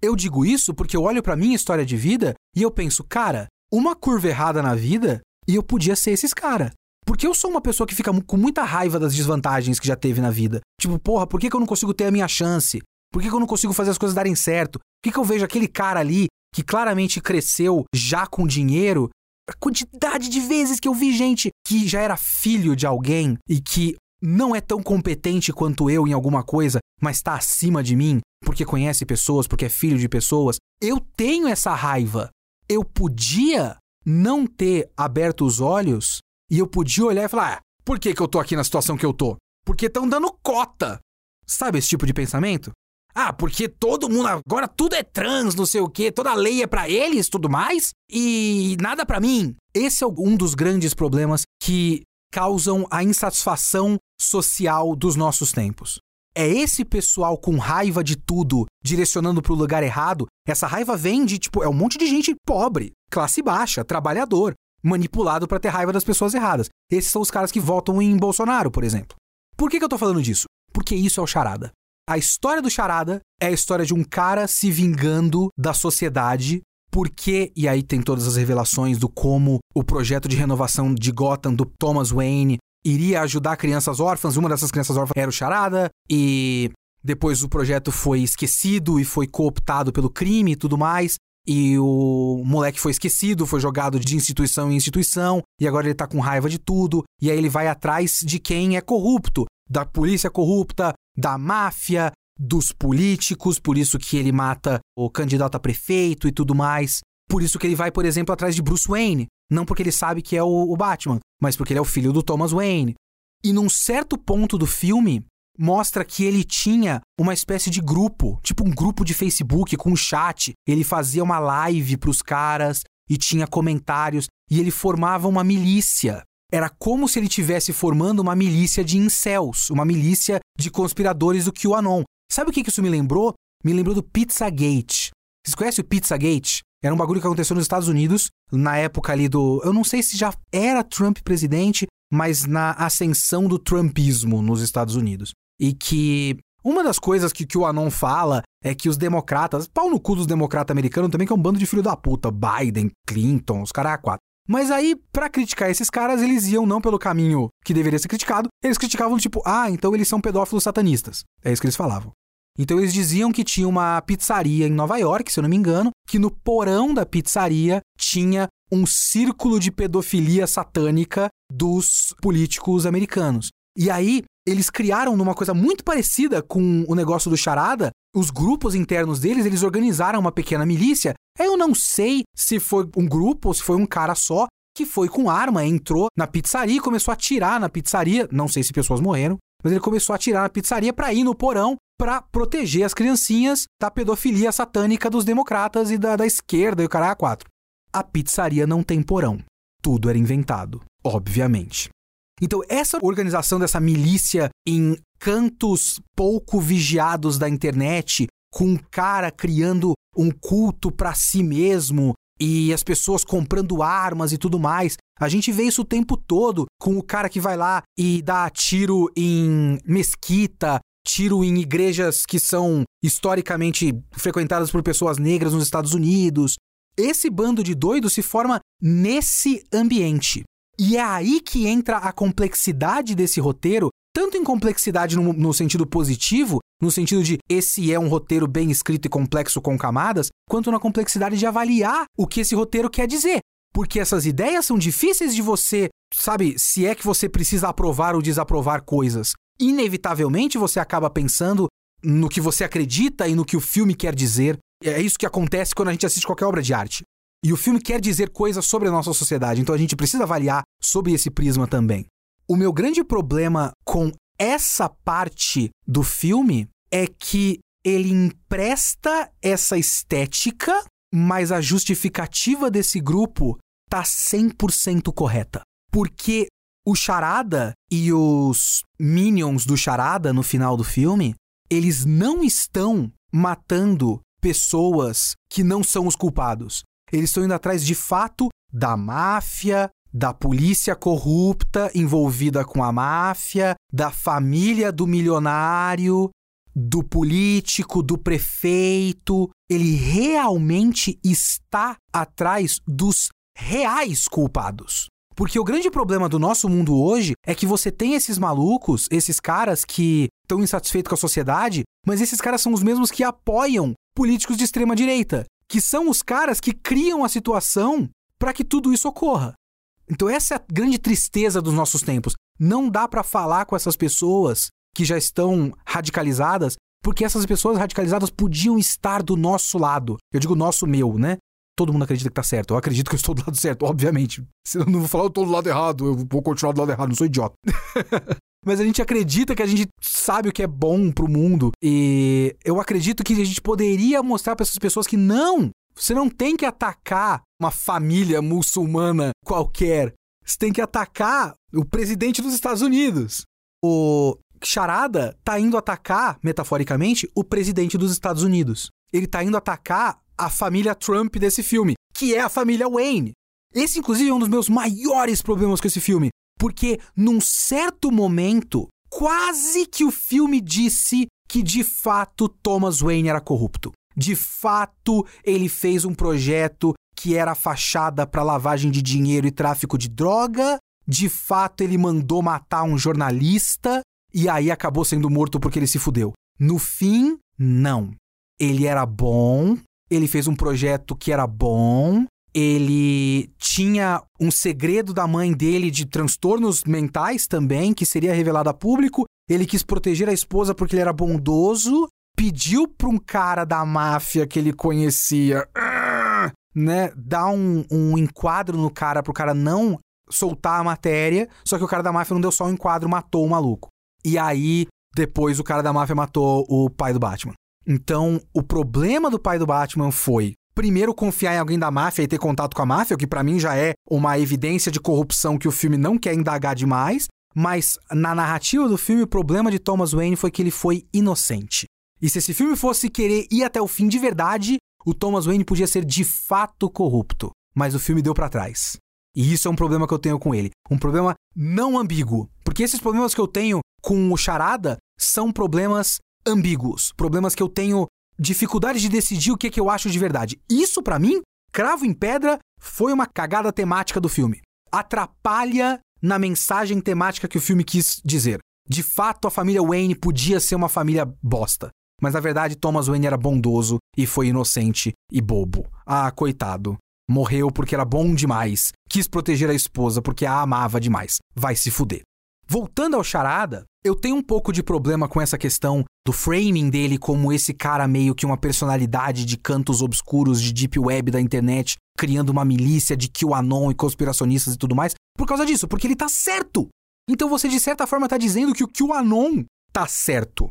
Eu digo isso porque eu olho para minha história de vida e eu penso, cara, uma curva errada na vida e eu podia ser esses cara. Porque eu sou uma pessoa que fica com muita raiva das desvantagens que já teve na vida. Tipo, porra, por que, que eu não consigo ter a minha chance? Por que, que eu não consigo fazer as coisas darem certo? Por que, que eu vejo aquele cara ali que claramente cresceu já com dinheiro? A quantidade de vezes que eu vi gente que já era filho de alguém e que não é tão competente quanto eu em alguma coisa, mas está acima de mim, porque conhece pessoas, porque é filho de pessoas. Eu tenho essa raiva eu podia não ter aberto os olhos e eu podia olhar e falar: ah, por que, que eu tô aqui na situação que eu tô? Porque estão dando cota. Sabe esse tipo de pensamento? Ah, porque todo mundo agora tudo é trans, não sei o quê, toda lei é para eles, tudo mais, e nada para mim. Esse é um dos grandes problemas que causam a insatisfação social dos nossos tempos. É esse pessoal com raiva de tudo, direcionando para o lugar errado. Essa raiva vem de, tipo, é um monte de gente pobre, classe baixa, trabalhador, manipulado para ter raiva das pessoas erradas. Esses são os caras que votam em Bolsonaro, por exemplo. Por que, que eu tô falando disso? Porque isso é o charada. A história do charada é a história de um cara se vingando da sociedade porque, e aí tem todas as revelações do como o projeto de renovação de Gotham do Thomas Wayne iria ajudar crianças órfãs. Uma dessas crianças órfãs era o Charada. E depois o projeto foi esquecido e foi cooptado pelo crime e tudo mais. E o moleque foi esquecido, foi jogado de instituição em instituição, e agora ele tá com raiva de tudo, e aí ele vai atrás de quem é corrupto, da polícia corrupta, da máfia, dos políticos, por isso que ele mata o candidato a prefeito e tudo mais. Por isso que ele vai, por exemplo, atrás de Bruce Wayne, não porque ele sabe que é o, o Batman, mas porque ele é o filho do Thomas Wayne. E num certo ponto do filme, mostra que ele tinha uma espécie de grupo, tipo um grupo de Facebook com um chat. Ele fazia uma live pros caras e tinha comentários e ele formava uma milícia. Era como se ele tivesse formando uma milícia de incels, uma milícia de conspiradores do QAnon. Sabe o que isso me lembrou? me lembrou do Pizzagate. Vocês conhecem o Pizzagate? Era um bagulho que aconteceu nos Estados Unidos, na época ali do. Eu não sei se já era Trump presidente, mas na ascensão do Trumpismo nos Estados Unidos. E que uma das coisas que, que o Anon fala é que os democratas, pau no cu dos democratas americanos também, que é um bando de filho da puta, Biden, Clinton, os caras quatro. Mas aí, para criticar esses caras, eles iam não pelo caminho que deveria ser criticado, eles criticavam tipo, ah, então eles são pedófilos satanistas. É isso que eles falavam. Então eles diziam que tinha uma pizzaria em Nova York, se eu não me engano, que no porão da pizzaria tinha um círculo de pedofilia satânica dos políticos americanos. E aí eles criaram numa coisa muito parecida com o negócio do charada, os grupos internos deles, eles organizaram uma pequena milícia. Eu não sei se foi um grupo ou se foi um cara só que foi com arma, entrou na pizzaria e começou a atirar na pizzaria. Não sei se pessoas morreram, mas ele começou a atirar na pizzaria para ir no porão para proteger as criancinhas da pedofilia satânica dos democratas e da, da esquerda e o cara a quatro. A pizzaria não tem porão. Tudo era inventado, obviamente. Então, essa organização dessa milícia em cantos pouco vigiados da internet, com um cara criando um culto para si mesmo e as pessoas comprando armas e tudo mais. A gente vê isso o tempo todo com o cara que vai lá e dá tiro em mesquita, tiro em igrejas que são historicamente frequentadas por pessoas negras nos Estados Unidos. Esse bando de doidos se forma nesse ambiente. E é aí que entra a complexidade desse roteiro, tanto em complexidade no, no, sentido positivo, no sentido de esse é um roteiro bem escrito e complexo com camadas, quanto na complexidade de avaliar o que esse roteiro quer dizer. Porque essas ideias são difíceis de você, sabe, se é que você precisa aprovar ou desaprovar coisas. Inevitavelmente você acaba pensando no que você acredita e no que o filme quer dizer. É isso que acontece quando a gente assiste qualquer obra de arte. E o filme quer dizer coisas sobre a nossa sociedade, então a gente precisa avaliar sobre esse prisma também. O meu grande problema com essa parte do filme é que ele empresta essa estética, mas a justificativa desse grupo tá 100% correta. Porque o Charada e os Minions do Charada no final do filme, eles não estão matando pessoas que não são os culpados. Eles estão indo atrás de fato da máfia, da polícia corrupta envolvida com a máfia, da família do milionário, do político, do prefeito. Ele realmente está atrás dos reais culpados. Porque o grande problema do nosso mundo hoje é que você tem esses malucos, esses caras que estão insatisfeitos com a sociedade, mas esses caras são os mesmos que apoiam políticos de extrema direita que são os caras que criam a situação para que tudo isso ocorra. Então essa é a grande tristeza dos nossos tempos. Não dá para falar com essas pessoas que já estão radicalizadas, porque essas pessoas radicalizadas podiam estar do nosso lado. Eu digo nosso meu, né? Todo mundo acredita que tá certo. Eu acredito que eu estou do lado certo, obviamente. Se eu não vou falar eu tô do lado errado, eu vou continuar do lado errado, não sou idiota. Mas a gente acredita que a gente sabe o que é bom pro mundo. E eu acredito que a gente poderia mostrar para essas pessoas que não, você não tem que atacar uma família muçulmana qualquer. Você tem que atacar o presidente dos Estados Unidos. O Charada tá indo atacar, metaforicamente, o presidente dos Estados Unidos. Ele tá indo atacar a família Trump desse filme, que é a família Wayne. Esse, inclusive, é um dos meus maiores problemas com esse filme. Porque num certo momento, quase que o filme disse que de fato Thomas Wayne era corrupto. De fato, ele fez um projeto que era fachada para lavagem de dinheiro e tráfico de droga. De fato, ele mandou matar um jornalista e aí acabou sendo morto porque ele se fudeu. No fim, não. Ele era bom, ele fez um projeto que era bom, ele tinha um segredo da mãe dele de transtornos mentais também, que seria revelado a público. Ele quis proteger a esposa porque ele era bondoso. Pediu para um cara da máfia que ele conhecia, né, dar um, um enquadro no cara pro cara não soltar a matéria. Só que o cara da máfia não deu só um enquadro, matou o maluco. E aí, depois, o cara da máfia matou o pai do Batman. Então, o problema do pai do Batman foi primeiro confiar em alguém da máfia e ter contato com a máfia, o que para mim já é uma evidência de corrupção que o filme não quer indagar demais, mas na narrativa do filme o problema de Thomas Wayne foi que ele foi inocente. E se esse filme fosse querer ir até o fim de verdade, o Thomas Wayne podia ser de fato corrupto. Mas o filme deu para trás. E isso é um problema que eu tenho com ele. Um problema não ambíguo. Porque esses problemas que eu tenho com o Charada são problemas ambíguos. Problemas que eu tenho dificuldade de decidir o que, é que eu acho de verdade. Isso, para mim, cravo em pedra, foi uma cagada temática do filme. Atrapalha na mensagem temática que o filme quis dizer. De fato, a família Wayne podia ser uma família bosta. Mas na verdade, Thomas Wayne era bondoso e foi inocente e bobo. Ah, coitado. Morreu porque era bom demais. Quis proteger a esposa porque a amava demais. Vai se fuder. Voltando ao Charada, eu tenho um pouco de problema com essa questão do framing dele como esse cara meio que uma personalidade de cantos obscuros de deep web da internet, criando uma milícia de QAnon e conspiracionistas e tudo mais, por causa disso, porque ele tá certo. Então você de certa forma tá dizendo que o QAnon tá certo.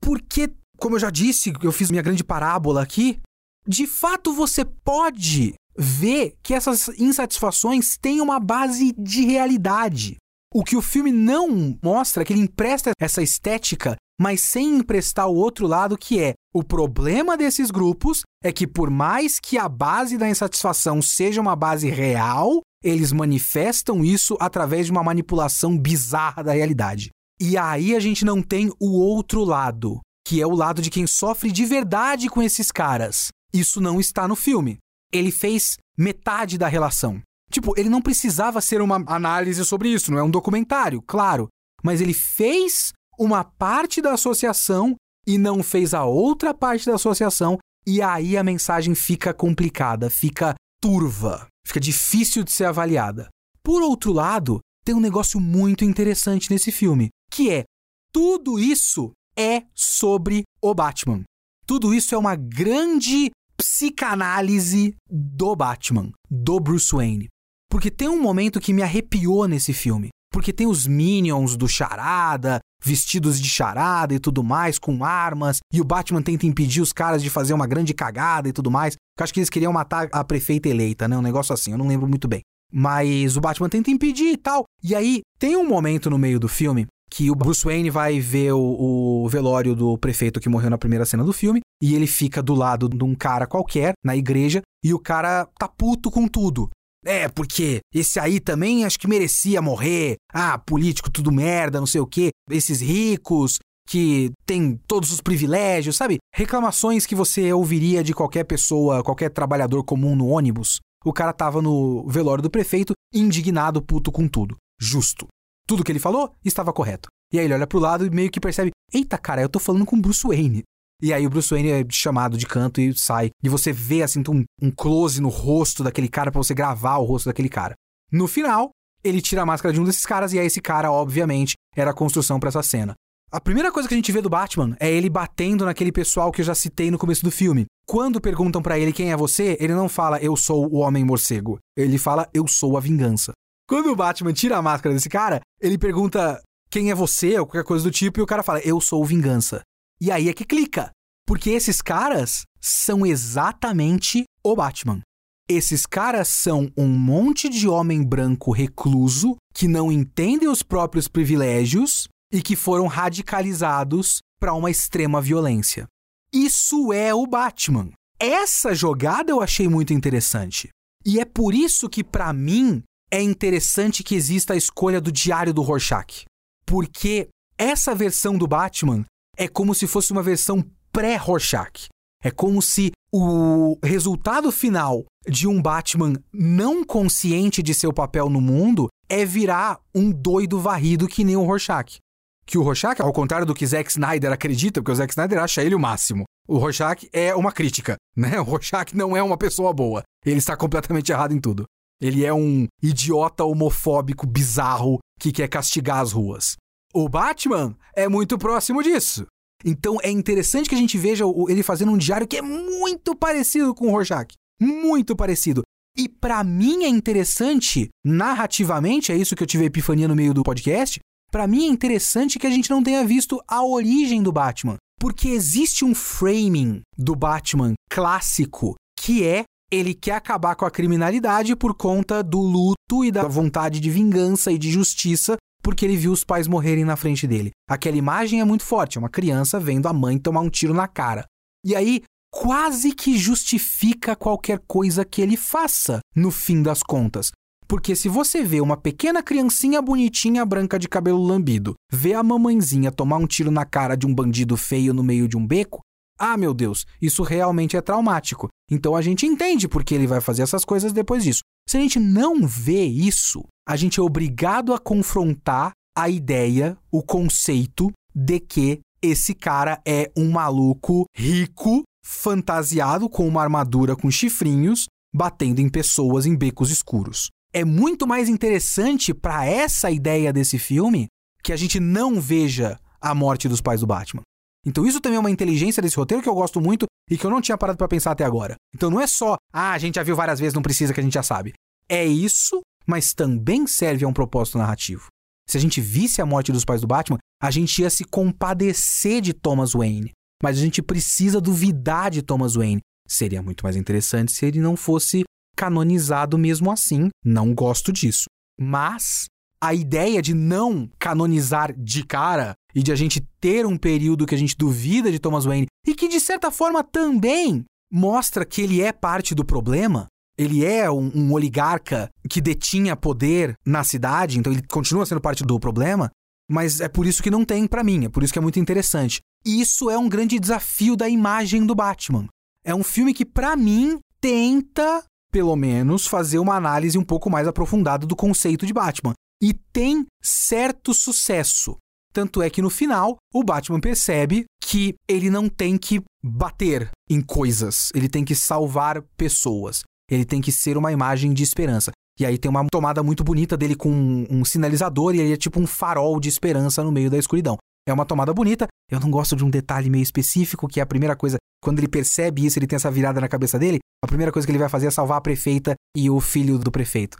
Porque, como eu já disse, eu fiz minha grande parábola aqui, de fato você pode ver que essas insatisfações têm uma base de realidade. O que o filme não mostra é que ele empresta essa estética, mas sem emprestar o outro lado, que é o problema desses grupos é que, por mais que a base da insatisfação seja uma base real, eles manifestam isso através de uma manipulação bizarra da realidade. E aí a gente não tem o outro lado, que é o lado de quem sofre de verdade com esses caras. Isso não está no filme. Ele fez metade da relação. Tipo, ele não precisava ser uma análise sobre isso, não é um documentário, claro. Mas ele fez uma parte da associação e não fez a outra parte da associação, e aí a mensagem fica complicada, fica turva, fica difícil de ser avaliada. Por outro lado, tem um negócio muito interessante nesse filme, que é tudo isso é sobre o Batman. Tudo isso é uma grande psicanálise do Batman, do Bruce Wayne. Porque tem um momento que me arrepiou nesse filme. Porque tem os minions do Charada, vestidos de charada e tudo mais, com armas, e o Batman tenta impedir os caras de fazer uma grande cagada e tudo mais. Eu acho que eles queriam matar a prefeita eleita, né? Um negócio assim, eu não lembro muito bem. Mas o Batman tenta impedir e tal. E aí, tem um momento no meio do filme que o Bruce Wayne vai ver o, o, velório do prefeito que morreu na primeira cena do filme, e ele fica do lado de um cara qualquer na igreja, e o cara tá puto com tudo. É, porque esse aí também acho que merecia morrer. Ah, político tudo merda, não sei o quê. Esses ricos que têm todos os privilégios, sabe? Reclamações que você ouviria de qualquer pessoa, qualquer trabalhador comum no ônibus. O cara tava no velório do prefeito, indignado, puto com tudo. Justo. Tudo que ele falou estava correto. E aí ele olha pro lado e meio que percebe: eita, cara, eu tô falando com Bruce Wayne. E aí o Bruce Wayne é chamado de canto e sai. E você vê, assim, um, um close no rosto daquele cara para você gravar o rosto daquele cara. No final, ele tira a máscara de um desses caras e aí esse cara, obviamente, era a construção para essa cena. A primeira coisa que a gente vê do Batman é ele batendo naquele pessoal que eu já citei no começo do filme. Quando perguntam para ele quem é você, ele não fala eu sou o homem morcego. Ele fala eu sou a vingança. Quando o Batman tira a máscara desse cara, ele pergunta quem é você ou qualquer coisa do tipo e o cara fala eu sou o vingança. E aí é que clica. Porque esses caras são exatamente o Batman. Esses caras são um monte de homem branco recluso que não entendem os próprios privilégios e que foram radicalizados para uma extrema violência. Isso é o Batman. Essa jogada eu achei muito interessante. E é por isso que, para mim, é interessante que exista a escolha do Diário do Rorschach. Porque essa versão do Batman é como se fosse uma versão pré-Rorschach. É como se o resultado final de um Batman não consciente de seu papel no mundo é virar um doido varrido que nem o Rorschach. Que o Rorschach, ao contrário do que Zack Snyder acredita, porque o Zack Snyder acha ele o máximo. O Rorschach é uma crítica, né? O Rorschach não é uma pessoa boa. Ele está completamente errado em tudo. Ele é um idiota homofóbico bizarro que quer castigar as ruas. O Batman é muito próximo disso. Então é interessante que a gente veja ele fazendo um diário que é muito parecido com o Rorschach. Muito parecido. E para mim é interessante, narrativamente, é isso que eu tive a epifania no meio do podcast. Para mim é interessante que a gente não tenha visto a origem do Batman. Porque existe um framing do Batman clássico que é ele quer acabar com a criminalidade por conta do luto e da vontade de vingança e de justiça porque ele viu os pais morrerem na frente dele. Aquela imagem é muito forte, é uma criança vendo a mãe tomar um tiro na cara. E aí, quase que justifica qualquer coisa que ele faça, no fim das contas. Porque se você vê uma pequena criancinha bonitinha branca de cabelo lambido, vê a mamãezinha tomar um tiro na cara de um bandido feio no meio de um beco, ah, meu Deus, isso realmente é traumático. Então a gente entende porque ele vai fazer essas coisas depois disso. Se a gente não vê isso, a gente é obrigado a confrontar a ideia, o conceito de que esse cara é um maluco rico, fantasiado com uma armadura com chifrinhos, batendo em pessoas em becos escuros. É muito mais interessante para essa ideia desse filme que a gente não veja a morte dos pais do Batman. Então isso também é uma inteligência desse roteiro que eu gosto muito e que eu não tinha parado para pensar até agora. Então não é só, ah, a gente já viu várias vezes, não precisa que a gente já sabe. É isso, mas também serve a um propósito narrativo. Se a gente visse a morte dos pais do Batman, a gente ia se compadecer de Thomas Wayne. Mas a gente precisa duvidar de Thomas Wayne. Seria muito mais interessante se ele não fosse canonizado mesmo assim. Não gosto disso. Mas a ideia de não canonizar de cara e de a gente ter um período que a gente duvida de Thomas Wayne e que de certa forma também mostra que ele é parte do problema. Ele é um, um oligarca que detinha poder na cidade, então ele continua sendo parte do problema. Mas é por isso que não tem para mim, é por isso que é muito interessante. Isso é um grande desafio da imagem do Batman. É um filme que, para mim, tenta, pelo menos, fazer uma análise um pouco mais aprofundada do conceito de Batman e tem certo sucesso. Tanto é que no final, o Batman percebe que ele não tem que bater em coisas, ele tem que salvar pessoas. Ele tem que ser uma imagem de esperança. E aí tem uma tomada muito bonita dele com um, sinalizador e ele é tipo um farol de esperança no meio da escuridão. É uma tomada bonita. Eu não gosto de um detalhe meio específico, que é a primeira coisa, quando ele percebe isso, ele tem essa virada na cabeça dele, a primeira coisa que ele vai fazer é salvar a prefeita e o filho do prefeito.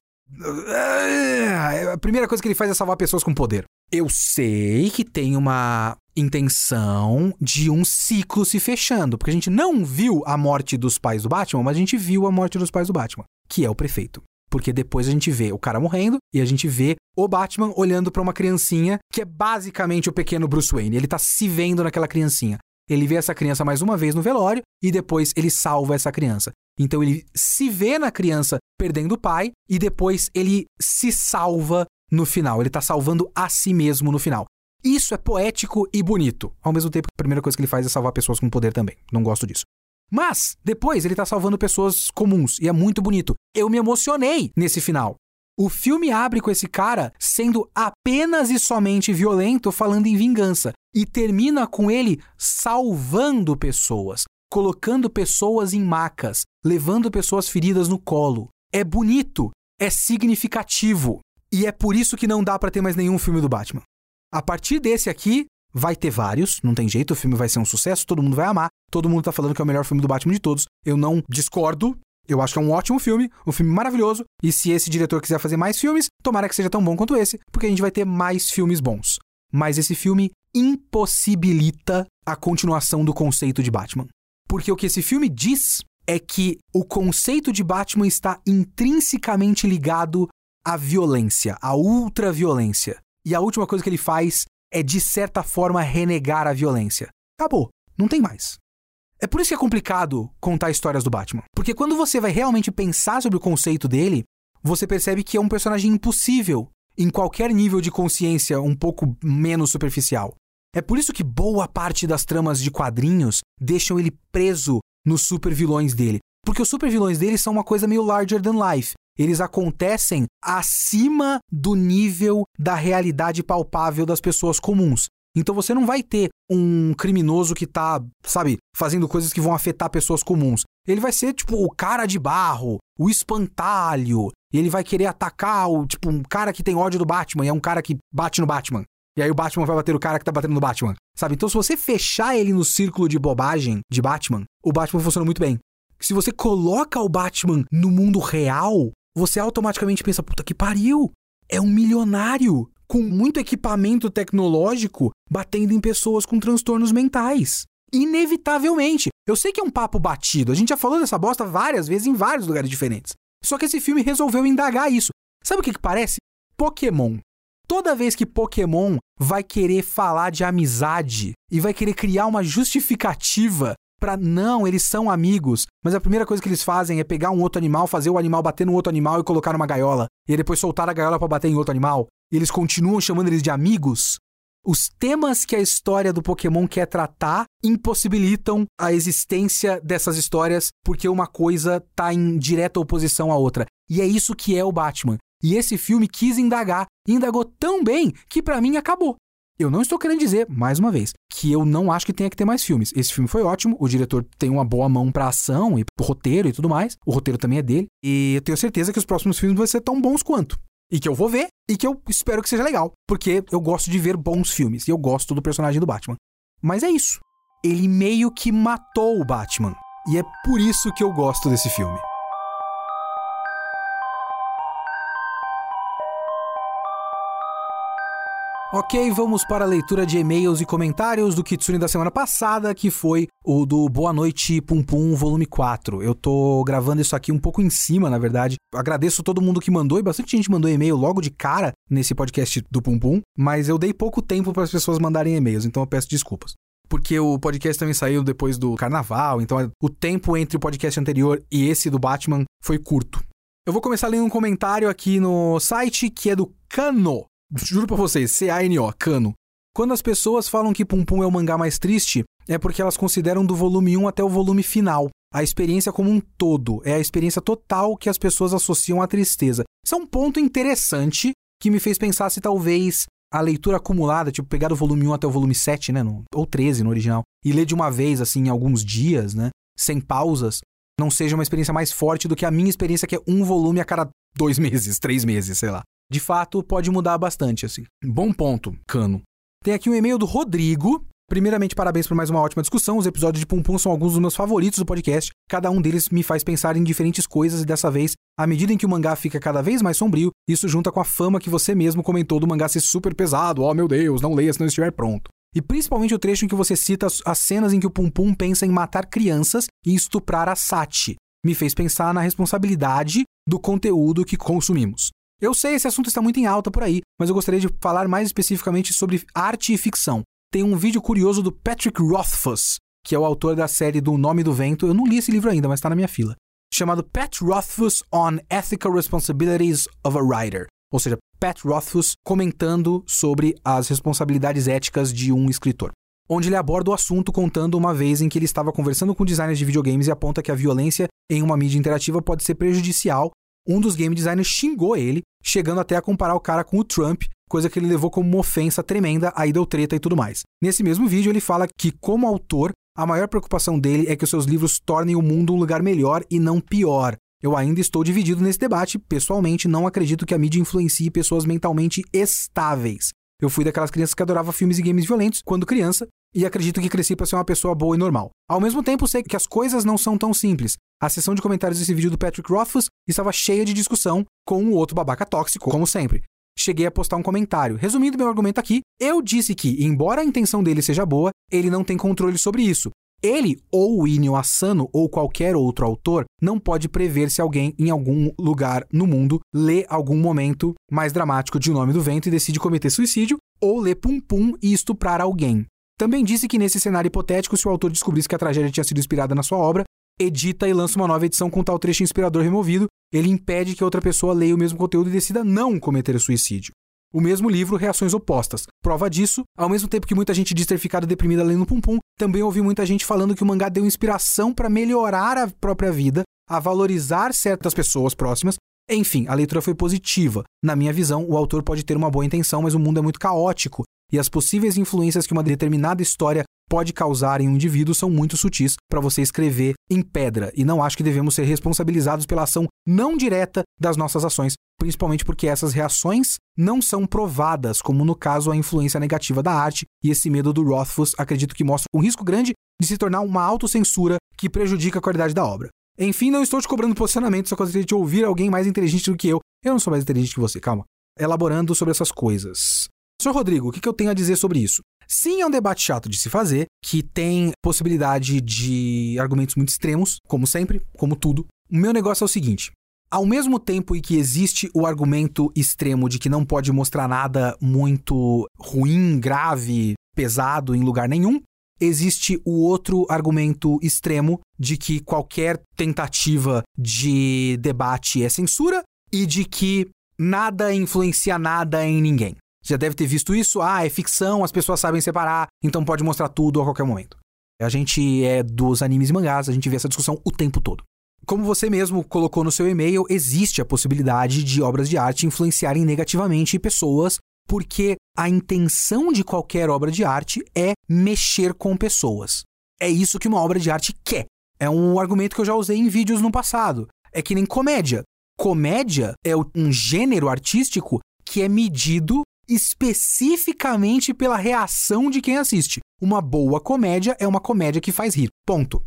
A primeira coisa que ele faz é salvar pessoas com poder. Eu sei que tem uma intenção de um ciclo se fechando, porque a gente não viu a morte dos pais do Batman, mas a gente viu a morte dos pais do Batman, que é o prefeito. Porque depois a gente vê o cara morrendo e a gente vê o Batman olhando para uma criancinha que é basicamente o pequeno Bruce Wayne. Ele tá se vendo naquela criancinha. Ele vê essa criança mais uma vez no velório e depois ele salva essa criança. Então ele se vê na criança perdendo o pai e depois ele se salva no final. Ele está salvando a si mesmo no final. Isso é poético e bonito. Ao mesmo tempo, a primeira coisa que ele faz é salvar pessoas com poder também. Não gosto disso. Mas, depois, ele está salvando pessoas comuns e é muito bonito. Eu me emocionei nesse final. O filme abre com esse cara sendo apenas e somente violento, falando em vingança, e termina com ele salvando pessoas, colocando pessoas em macas, levando pessoas feridas no colo. É bonito, é significativo. E é por isso que não dá para ter mais nenhum filme do Batman. A partir desse aqui, vai ter vários, não tem jeito, o filme vai ser um sucesso, todo mundo vai amar, todo mundo tá falando que é o melhor filme do Batman de todos. Eu não discordo, eu acho que é um ótimo filme, um filme maravilhoso, e se esse diretor quiser fazer mais filmes, tomara que seja tão bom quanto esse, porque a gente vai ter mais filmes bons. Mas esse filme impossibilita a continuação do conceito de Batman. Porque o que esse filme diz é que o conceito de Batman está intrinsecamente ligado à violência, à ultraviolência. E a última coisa que ele faz é, de certa forma, renegar a violência. Acabou. Não tem mais. É por isso que é complicado contar histórias do Batman. Porque quando você vai realmente pensar sobre o conceito dele, você percebe que é um personagem impossível em qualquer nível de consciência um pouco menos superficial. É por isso que boa parte das tramas de quadrinhos deixam ele preso nos supervilões dele. Porque os supervilões dele são uma coisa meio larger than life. Eles acontecem acima do nível da realidade palpável das pessoas comuns. Então você não vai ter um criminoso que tá, sabe, fazendo coisas que vão afetar pessoas comuns. Ele vai ser, tipo, o cara de barro, o espantalho. E ele vai querer atacar o, tipo, um cara que tem ódio do Batman e é um cara que bate no Batman. E aí o Batman vai bater o cara que tá batendo no Batman. Sabe? Então, se você fechar ele no círculo de bobagem de Batman, o Batman funciona muito bem. Se você coloca o Batman no mundo real, você automaticamente pensa: puta que pariu! É um milionário com muito equipamento tecnológico batendo em pessoas com transtornos mentais. Inevitavelmente. Eu sei que é um papo batido, a gente já falou dessa bosta várias vezes em vários lugares diferentes. Só que esse filme resolveu indagar isso. Sabe o que, que parece? Pokémon. Toda vez que Pokémon vai querer falar de amizade e vai querer criar uma justificativa pra não, eles são amigos, mas a primeira coisa que eles fazem é pegar um outro animal, fazer o animal bater no outro animal e colocar numa gaiola, e depois soltar a gaiola para bater em outro animal, e eles continuam chamando eles de amigos. Os temas que a história do Pokémon quer tratar impossibilitam a existência dessas histórias porque uma coisa tá em direta oposição à outra. E é isso que é o Batman. E esse filme quis indagar, indagou tão bem que para mim acabou. Eu não estou querendo dizer, mais uma vez, que eu não acho que tenha que ter mais filmes. Esse filme foi ótimo, o diretor tem uma boa mão pra ação e pro roteiro e tudo mais. O roteiro também é dele. E eu tenho certeza que os próximos filmes vão ser tão bons quanto. E que eu vou ver e que eu espero que seja legal. Porque eu gosto de ver bons filmes e eu gosto do personagem do Batman. Mas é isso. Ele meio que matou o Batman. E é por isso que eu gosto desse filme. Ok, vamos para a leitura de e-mails e comentários do Kitsune da semana passada, que foi o do Boa Noite Pum Pum, volume 4. Eu tô gravando isso aqui um pouco em cima, na verdade. Agradeço todo mundo que mandou, e bastante gente mandou e-mail logo de cara nesse podcast do Pum Pum, mas eu dei pouco tempo para as pessoas mandarem e-mails, então eu peço desculpas. Porque o podcast também saiu depois do carnaval, então o tempo entre o podcast anterior e esse do Batman foi curto. Eu vou começar lendo um comentário aqui no site que é do Cano. Juro pra vocês, C-A-N-O, Cano. Quando as pessoas falam que Pum Pum é o mangá mais triste, é porque elas consideram do volume 1 até o volume final. A experiência como um todo. É a experiência total que as pessoas associam à tristeza. Isso é um ponto interessante que me fez pensar se talvez a leitura acumulada, tipo, pegar do volume 1 até o volume 7, né? No, ou 13 no original, e ler de uma vez, assim, em alguns dias, né? Sem pausas, não seja uma experiência mais forte do que a minha experiência, que é um volume a cada dois meses, três meses, sei lá de fato pode mudar bastante, assim. Bom ponto, Cano. Tem aqui um e-mail do Rodrigo. Primeiramente, parabéns por mais uma ótima discussão. Os episódios de Pum Pum são alguns dos meus favoritos do podcast. Cada um deles me faz pensar em diferentes coisas e dessa vez, à medida em que o mangá fica cada vez mais sombrio, isso junta com a fama que você mesmo comentou do mangá ser super pesado. Oh meu Deus, não leia se não estiver pronto. E principalmente o trecho em que você cita as cenas em que o Pum Pum pensa em matar crianças e estuprar a Sati. Me fez pensar na responsabilidade do conteúdo que consumimos. Eu sei, esse assunto está muito em alta por aí, mas eu gostaria de falar mais especificamente sobre arte e ficção. Tem um vídeo curioso do Patrick Rothfuss, que é o autor da série do Nome do Vento. Eu não li esse livro ainda, mas está na minha fila. Chamado Pat Rothfuss on Ethical Responsibilities of a Writer. Ou seja, Pat Rothfuss comentando sobre as responsabilidades éticas de um escritor. Onde ele aborda o assunto contando uma vez em que ele estava conversando com designers de videogames e aponta que a violência em uma mídia interativa pode ser prejudicial um dos game designers xingou ele, chegando até a comparar o cara com o Trump, coisa que ele levou como uma ofensa tremenda, aí deu treta e tudo mais. Nesse mesmo vídeo, ele fala que, como autor, a maior preocupação dele é que os seus livros tornem o mundo um lugar melhor e não pior. Eu ainda estou dividido nesse debate. Pessoalmente, não acredito que a mídia influencie pessoas mentalmente estáveis. Eu fui daquelas crianças que adorava filmes e games violentos quando criança e acredito que cresci para ser uma pessoa boa e normal. Ao mesmo tempo, sei que as coisas não são tão simples. A seção de comentários desse vídeo do Patrick Rothfuss estava cheia de discussão com o outro babaca tóxico, como sempre. Cheguei a postar um comentário. Resumindo meu argumento aqui, eu disse que, embora a intenção dele seja boa, ele não tem controle sobre isso. Ele, ou o Inio Asano, ou qualquer outro autor, não pode prever se alguém em algum lugar no mundo lê algum momento mais dramático de O Nome do Vento e decide cometer suicídio, ou lê Pum Pum e estuprar alguém. Também disse que nesse cenário hipotético, se o autor descobrisse que a tragédia tinha sido inspirada na sua obra, edita e lança uma nova edição com tal trecho inspirador removido, ele impede que outra pessoa leia o mesmo conteúdo e decida não cometer suicídio. O mesmo livro, Reações Opostas. Prova disso, ao mesmo tempo que muita gente diz ter ficado deprimida lendo Pum Pum, também ouvi muita gente falando que o mangá deu inspiração para melhorar a própria vida, a valorizar certas pessoas próximas. Enfim, a leitura foi positiva. Na minha visão, o autor pode ter uma boa intenção, mas o mundo é muito caótico e as possíveis influências que uma determinada história pode causar em um indivíduo são muito sutis para você escrever em pedra, e não acho que devemos ser responsabilizados pela ação não direta das nossas ações, principalmente porque essas reações não são provadas, como no caso a influência negativa da arte, e esse medo do Rothfuss acredito que mostra um risco grande de se tornar uma autocensura que prejudica a qualidade da obra. Enfim, não estou te cobrando posicionamento, só gostaria de ouvir alguém mais inteligente do que eu. Eu não sou mais inteligente que você, calma. Elaborando sobre essas coisas. Senhor Rodrigo, o que eu tenho a dizer sobre isso? Sim, é um debate chato de se fazer, que tem possibilidade de argumentos muito extremos, como sempre, como tudo. O meu negócio é o seguinte: Ao mesmo tempo em que existe o argumento extremo de que não pode mostrar nada muito ruim, grave, pesado em lugar nenhum, existe o outro argumento extremo de que qualquer tentativa de debate é censura e de que nada influencia nada em ninguém. Já deve ter visto isso? Ah, é ficção, as pessoas sabem separar, então pode mostrar tudo a qualquer momento. A gente é dos animes e mangás, a gente vê essa discussão o tempo todo. Como você mesmo colocou no seu e-mail, existe a possibilidade de obras de arte influenciarem negativamente pessoas, porque a intenção de qualquer obra de arte é mexer com pessoas. É isso que uma obra de arte quer. É um argumento que eu já usei em vídeos no passado. É que nem comédia. Comédia é um gênero artístico que é medido especificamente pela reação de quem assiste. Uma boa comédia é uma comédia que faz rir. Ponto.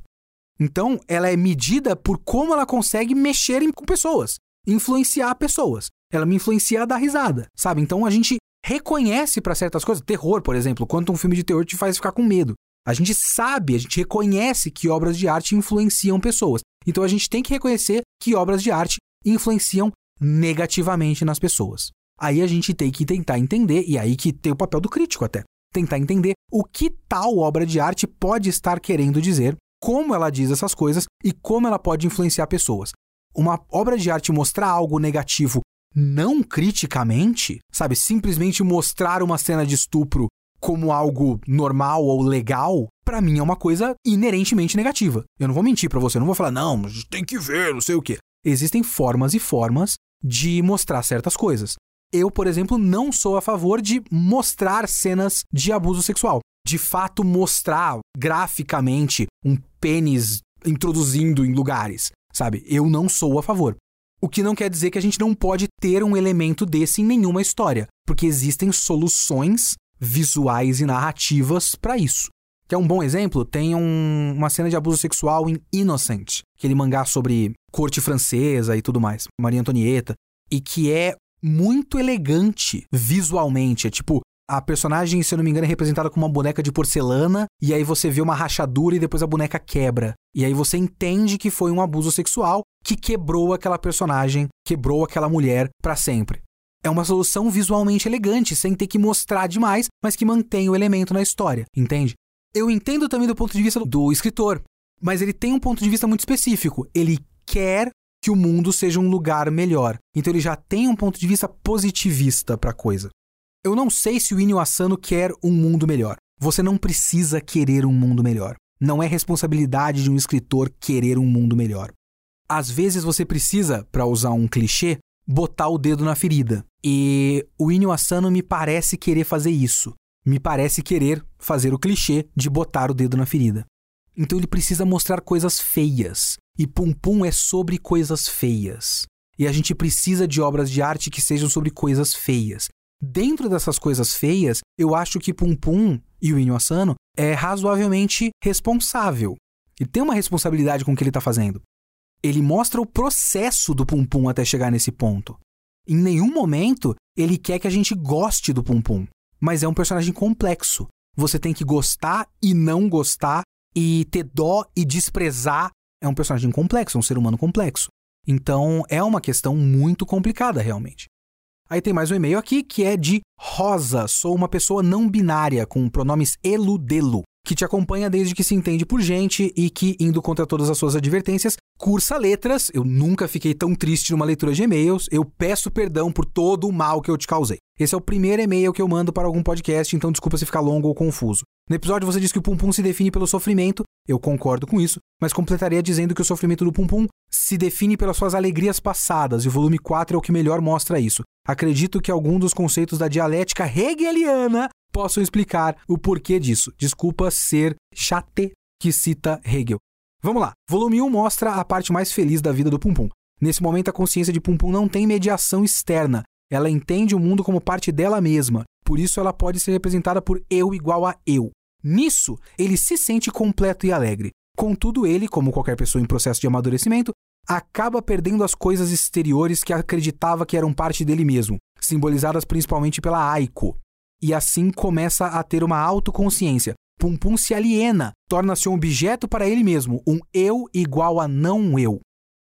Então, ela é medida por como ela consegue mexer com pessoas, influenciar pessoas. Ela me influencia a dar risada, sabe? Então a gente reconhece para certas coisas, terror, por exemplo, quanto um filme de terror te faz ficar com medo. A gente sabe, a gente reconhece que obras de arte influenciam pessoas. Então a gente tem que reconhecer que obras de arte influenciam negativamente nas pessoas. Aí a gente tem que tentar entender, e aí que tem o papel do crítico até, tentar entender o que tal obra de arte pode estar querendo dizer como ela diz essas coisas e como ela pode influenciar pessoas. Uma obra de arte mostrar algo negativo não criticamente, sabe, simplesmente mostrar uma cena de estupro como algo normal ou legal, para mim é uma coisa inerentemente negativa. Eu não vou mentir para você, eu não vou falar, não, gente tem que ver, não sei o quê. Existem formas e formas de mostrar certas coisas. Eu, por exemplo, não sou a favor de mostrar cenas de abuso sexual de fato mostrar graficamente um pênis introduzindo em lugares, sabe? Eu não sou a favor. O que não quer dizer que a gente não pode ter um elemento desse em nenhuma história, porque existem soluções visuais e narrativas para isso. Que é um bom exemplo, tem um, uma cena de abuso sexual em Innocent, aquele mangá sobre corte francesa e tudo mais, Maria Antonieta, e que é muito elegante visualmente. É tipo, a personagem, se eu não me engano, é representada como uma boneca de porcelana, e aí você vê uma rachadura e depois a boneca quebra. E aí você entende que foi um abuso sexual que quebrou aquela personagem, quebrou aquela mulher para sempre. É uma solução visualmente elegante, sem ter que mostrar demais, mas que mantém o elemento na história, entende? Eu entendo também do ponto de vista do escritor, mas ele tem um ponto de vista muito específico. Ele quer que o mundo seja um lugar melhor. Então ele já tem um ponto de vista positivista para a coisa. Eu não sei se o Inio Asano quer um mundo melhor. Você não precisa querer um mundo melhor. Não é responsabilidade de um escritor querer um mundo melhor. Às vezes você precisa, para usar um clichê, botar o dedo na ferida. E o Inio Asano me parece querer fazer isso. Me parece querer fazer o clichê de botar o dedo na ferida. Então ele precisa mostrar coisas feias. E Pum Pum é sobre coisas feias. E a gente precisa de obras de arte que sejam sobre coisas feias. Dentro dessas coisas feias, eu acho que Pum Pum e o Inyo Asano é razoavelmente responsável. Ele tem uma responsabilidade com o que ele está fazendo. Ele mostra o processo do Pum Pum até chegar nesse ponto. Em nenhum momento ele quer que a gente goste do Pum Pum, mas é um personagem complexo. Você tem que gostar e não gostar, e ter dó e desprezar. É um personagem complexo, é um ser humano complexo. Então é uma questão muito complicada, realmente. Aí tem mais um e-mail aqui que é de Rosa. Sou uma pessoa não binária com pronomes eludelo, que te acompanha desde que se entende por gente e que, indo contra todas as suas advertências, cursa letras. Eu nunca fiquei tão triste numa leitura de e-mails. Eu peço perdão por todo o mal que eu te causei. Esse é o primeiro e-mail que eu mando para algum podcast, então desculpa se ficar longo ou confuso. No episódio você diz que o Pum Pum se define pelo sofrimento. Eu concordo com isso, mas completaria dizendo que o sofrimento do Pum Pum se define pelas suas alegrias passadas, e o volume 4 é o que melhor mostra isso. Acredito que algum dos conceitos da dialética hegeliana possam explicar o porquê disso. Desculpa ser chate que cita Hegel. Vamos lá. Volume 1 mostra a parte mais feliz da vida do Pum Pum. Nesse momento, a consciência de Pum Pum não tem mediação externa. Ela entende o mundo como parte dela mesma. Por isso, ela pode ser representada por eu igual a eu. Nisso, ele se sente completo e alegre. Contudo, ele, como qualquer pessoa em processo de amadurecimento, acaba perdendo as coisas exteriores que acreditava que eram parte dele mesmo, simbolizadas principalmente pela Aiko. E assim começa a ter uma autoconsciência. Pum Pum se aliena, torna-se um objeto para ele mesmo, um eu igual a não eu.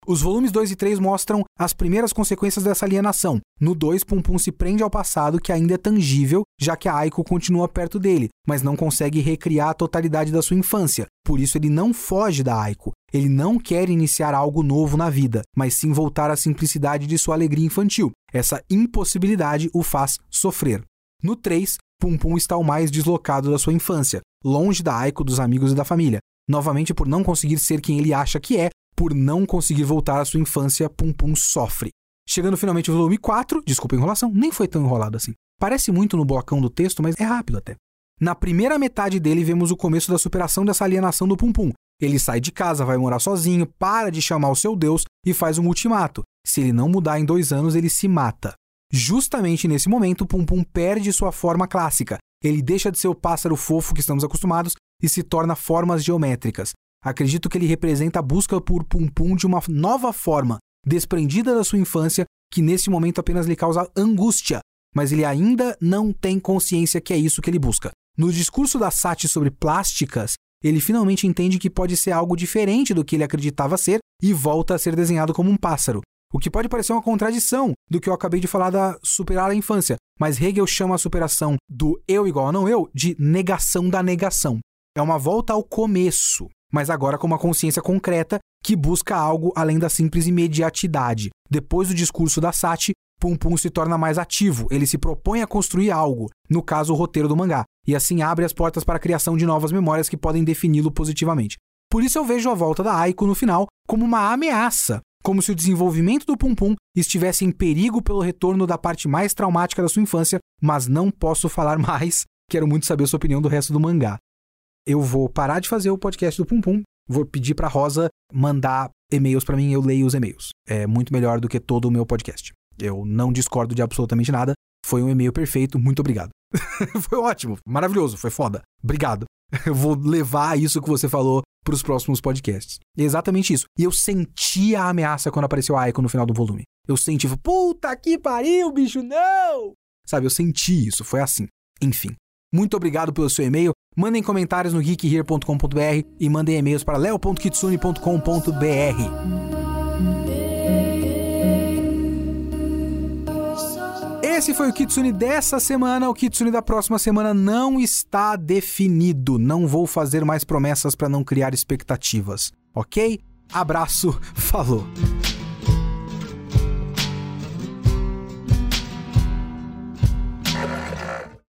Os volumes 2 e 3 mostram as primeiras consequências dessa alienação. No 2, Pum Pum se prende ao passado que ainda é tangível, já que a Aiko continua perto dele, mas não consegue recriar a totalidade da sua infância. Por isso ele não foge da Aiko. Ele não quer iniciar algo novo na vida, mas sim voltar à simplicidade de sua alegria infantil. Essa impossibilidade o faz sofrer. No 3, Pum Pum está o mais deslocado da sua infância, longe da Aiko, dos amigos e da família. Novamente, por não conseguir ser quem ele acha que é, por não conseguir voltar à sua infância, Pum Pum sofre. Chegando finalmente ao volume 4, desculpa a enrolação, nem foi tão enrolado assim. Parece muito no blocão do texto, mas é rápido até. Na primeira metade dele, vemos o começo da superação dessa alienação do Pum Pum. Ele sai de casa, vai morar sozinho, para de chamar o seu Deus e faz um ultimato. Se ele não mudar em dois anos, ele se mata. Justamente nesse momento, Pum Pum perde sua forma clássica. Ele deixa de ser o pássaro fofo que estamos acostumados e se torna formas geométricas. Acredito que ele representa a busca por Pum Pum de uma nova forma, desprendida da sua infância, que nesse momento apenas lhe causa angústia, mas ele ainda não tem consciência que é isso que ele busca. No discurso da Sati sobre plásticas, ele finalmente entende que pode ser algo diferente do que ele acreditava ser e volta a ser desenhado como um pássaro. O que pode parecer uma contradição do que eu acabei de falar da superar a infância, mas Hegel chama a superação do eu igual a não eu de negação da negação. É uma volta ao começo mas agora com uma consciência concreta que busca algo além da simples imediatidade. Depois do discurso da Sati, Pum Pum se torna mais ativo, ele se propõe a construir algo, no caso o roteiro do mangá, e assim abre as portas para a criação de novas memórias que podem defini-lo positivamente. Por isso eu vejo a volta da Aiko no final como uma ameaça, como se o desenvolvimento do Pum Pum estivesse em perigo pelo retorno da parte mais traumática da sua infância, mas não posso falar mais, quero muito saber a sua opinião do resto do mangá eu vou parar de fazer o podcast do Pum Pum, vou pedir pra Rosa mandar e-mails para mim, eu leio os e-mails. É muito melhor do que todo o meu podcast. Eu não discordo de absolutamente nada. Foi um e-mail perfeito, muito obrigado. foi ótimo, maravilhoso, foi foda. Obrigado. Eu vou levar isso que você falou para os próximos podcasts. exatamente isso. E eu senti a ameaça quando apareceu a Icon no final do volume. Eu senti, puta que pariu, bicho, não! Sabe, eu senti isso, foi assim. Enfim. Muito obrigado pelo seu e-mail. Mandem comentários no geekhere.com.br e mandem e-mails para leo.kitsune.com.br. Esse foi o Kitsune dessa semana. O Kitsune da próxima semana não está definido. Não vou fazer mais promessas para não criar expectativas, ok? Abraço, falou!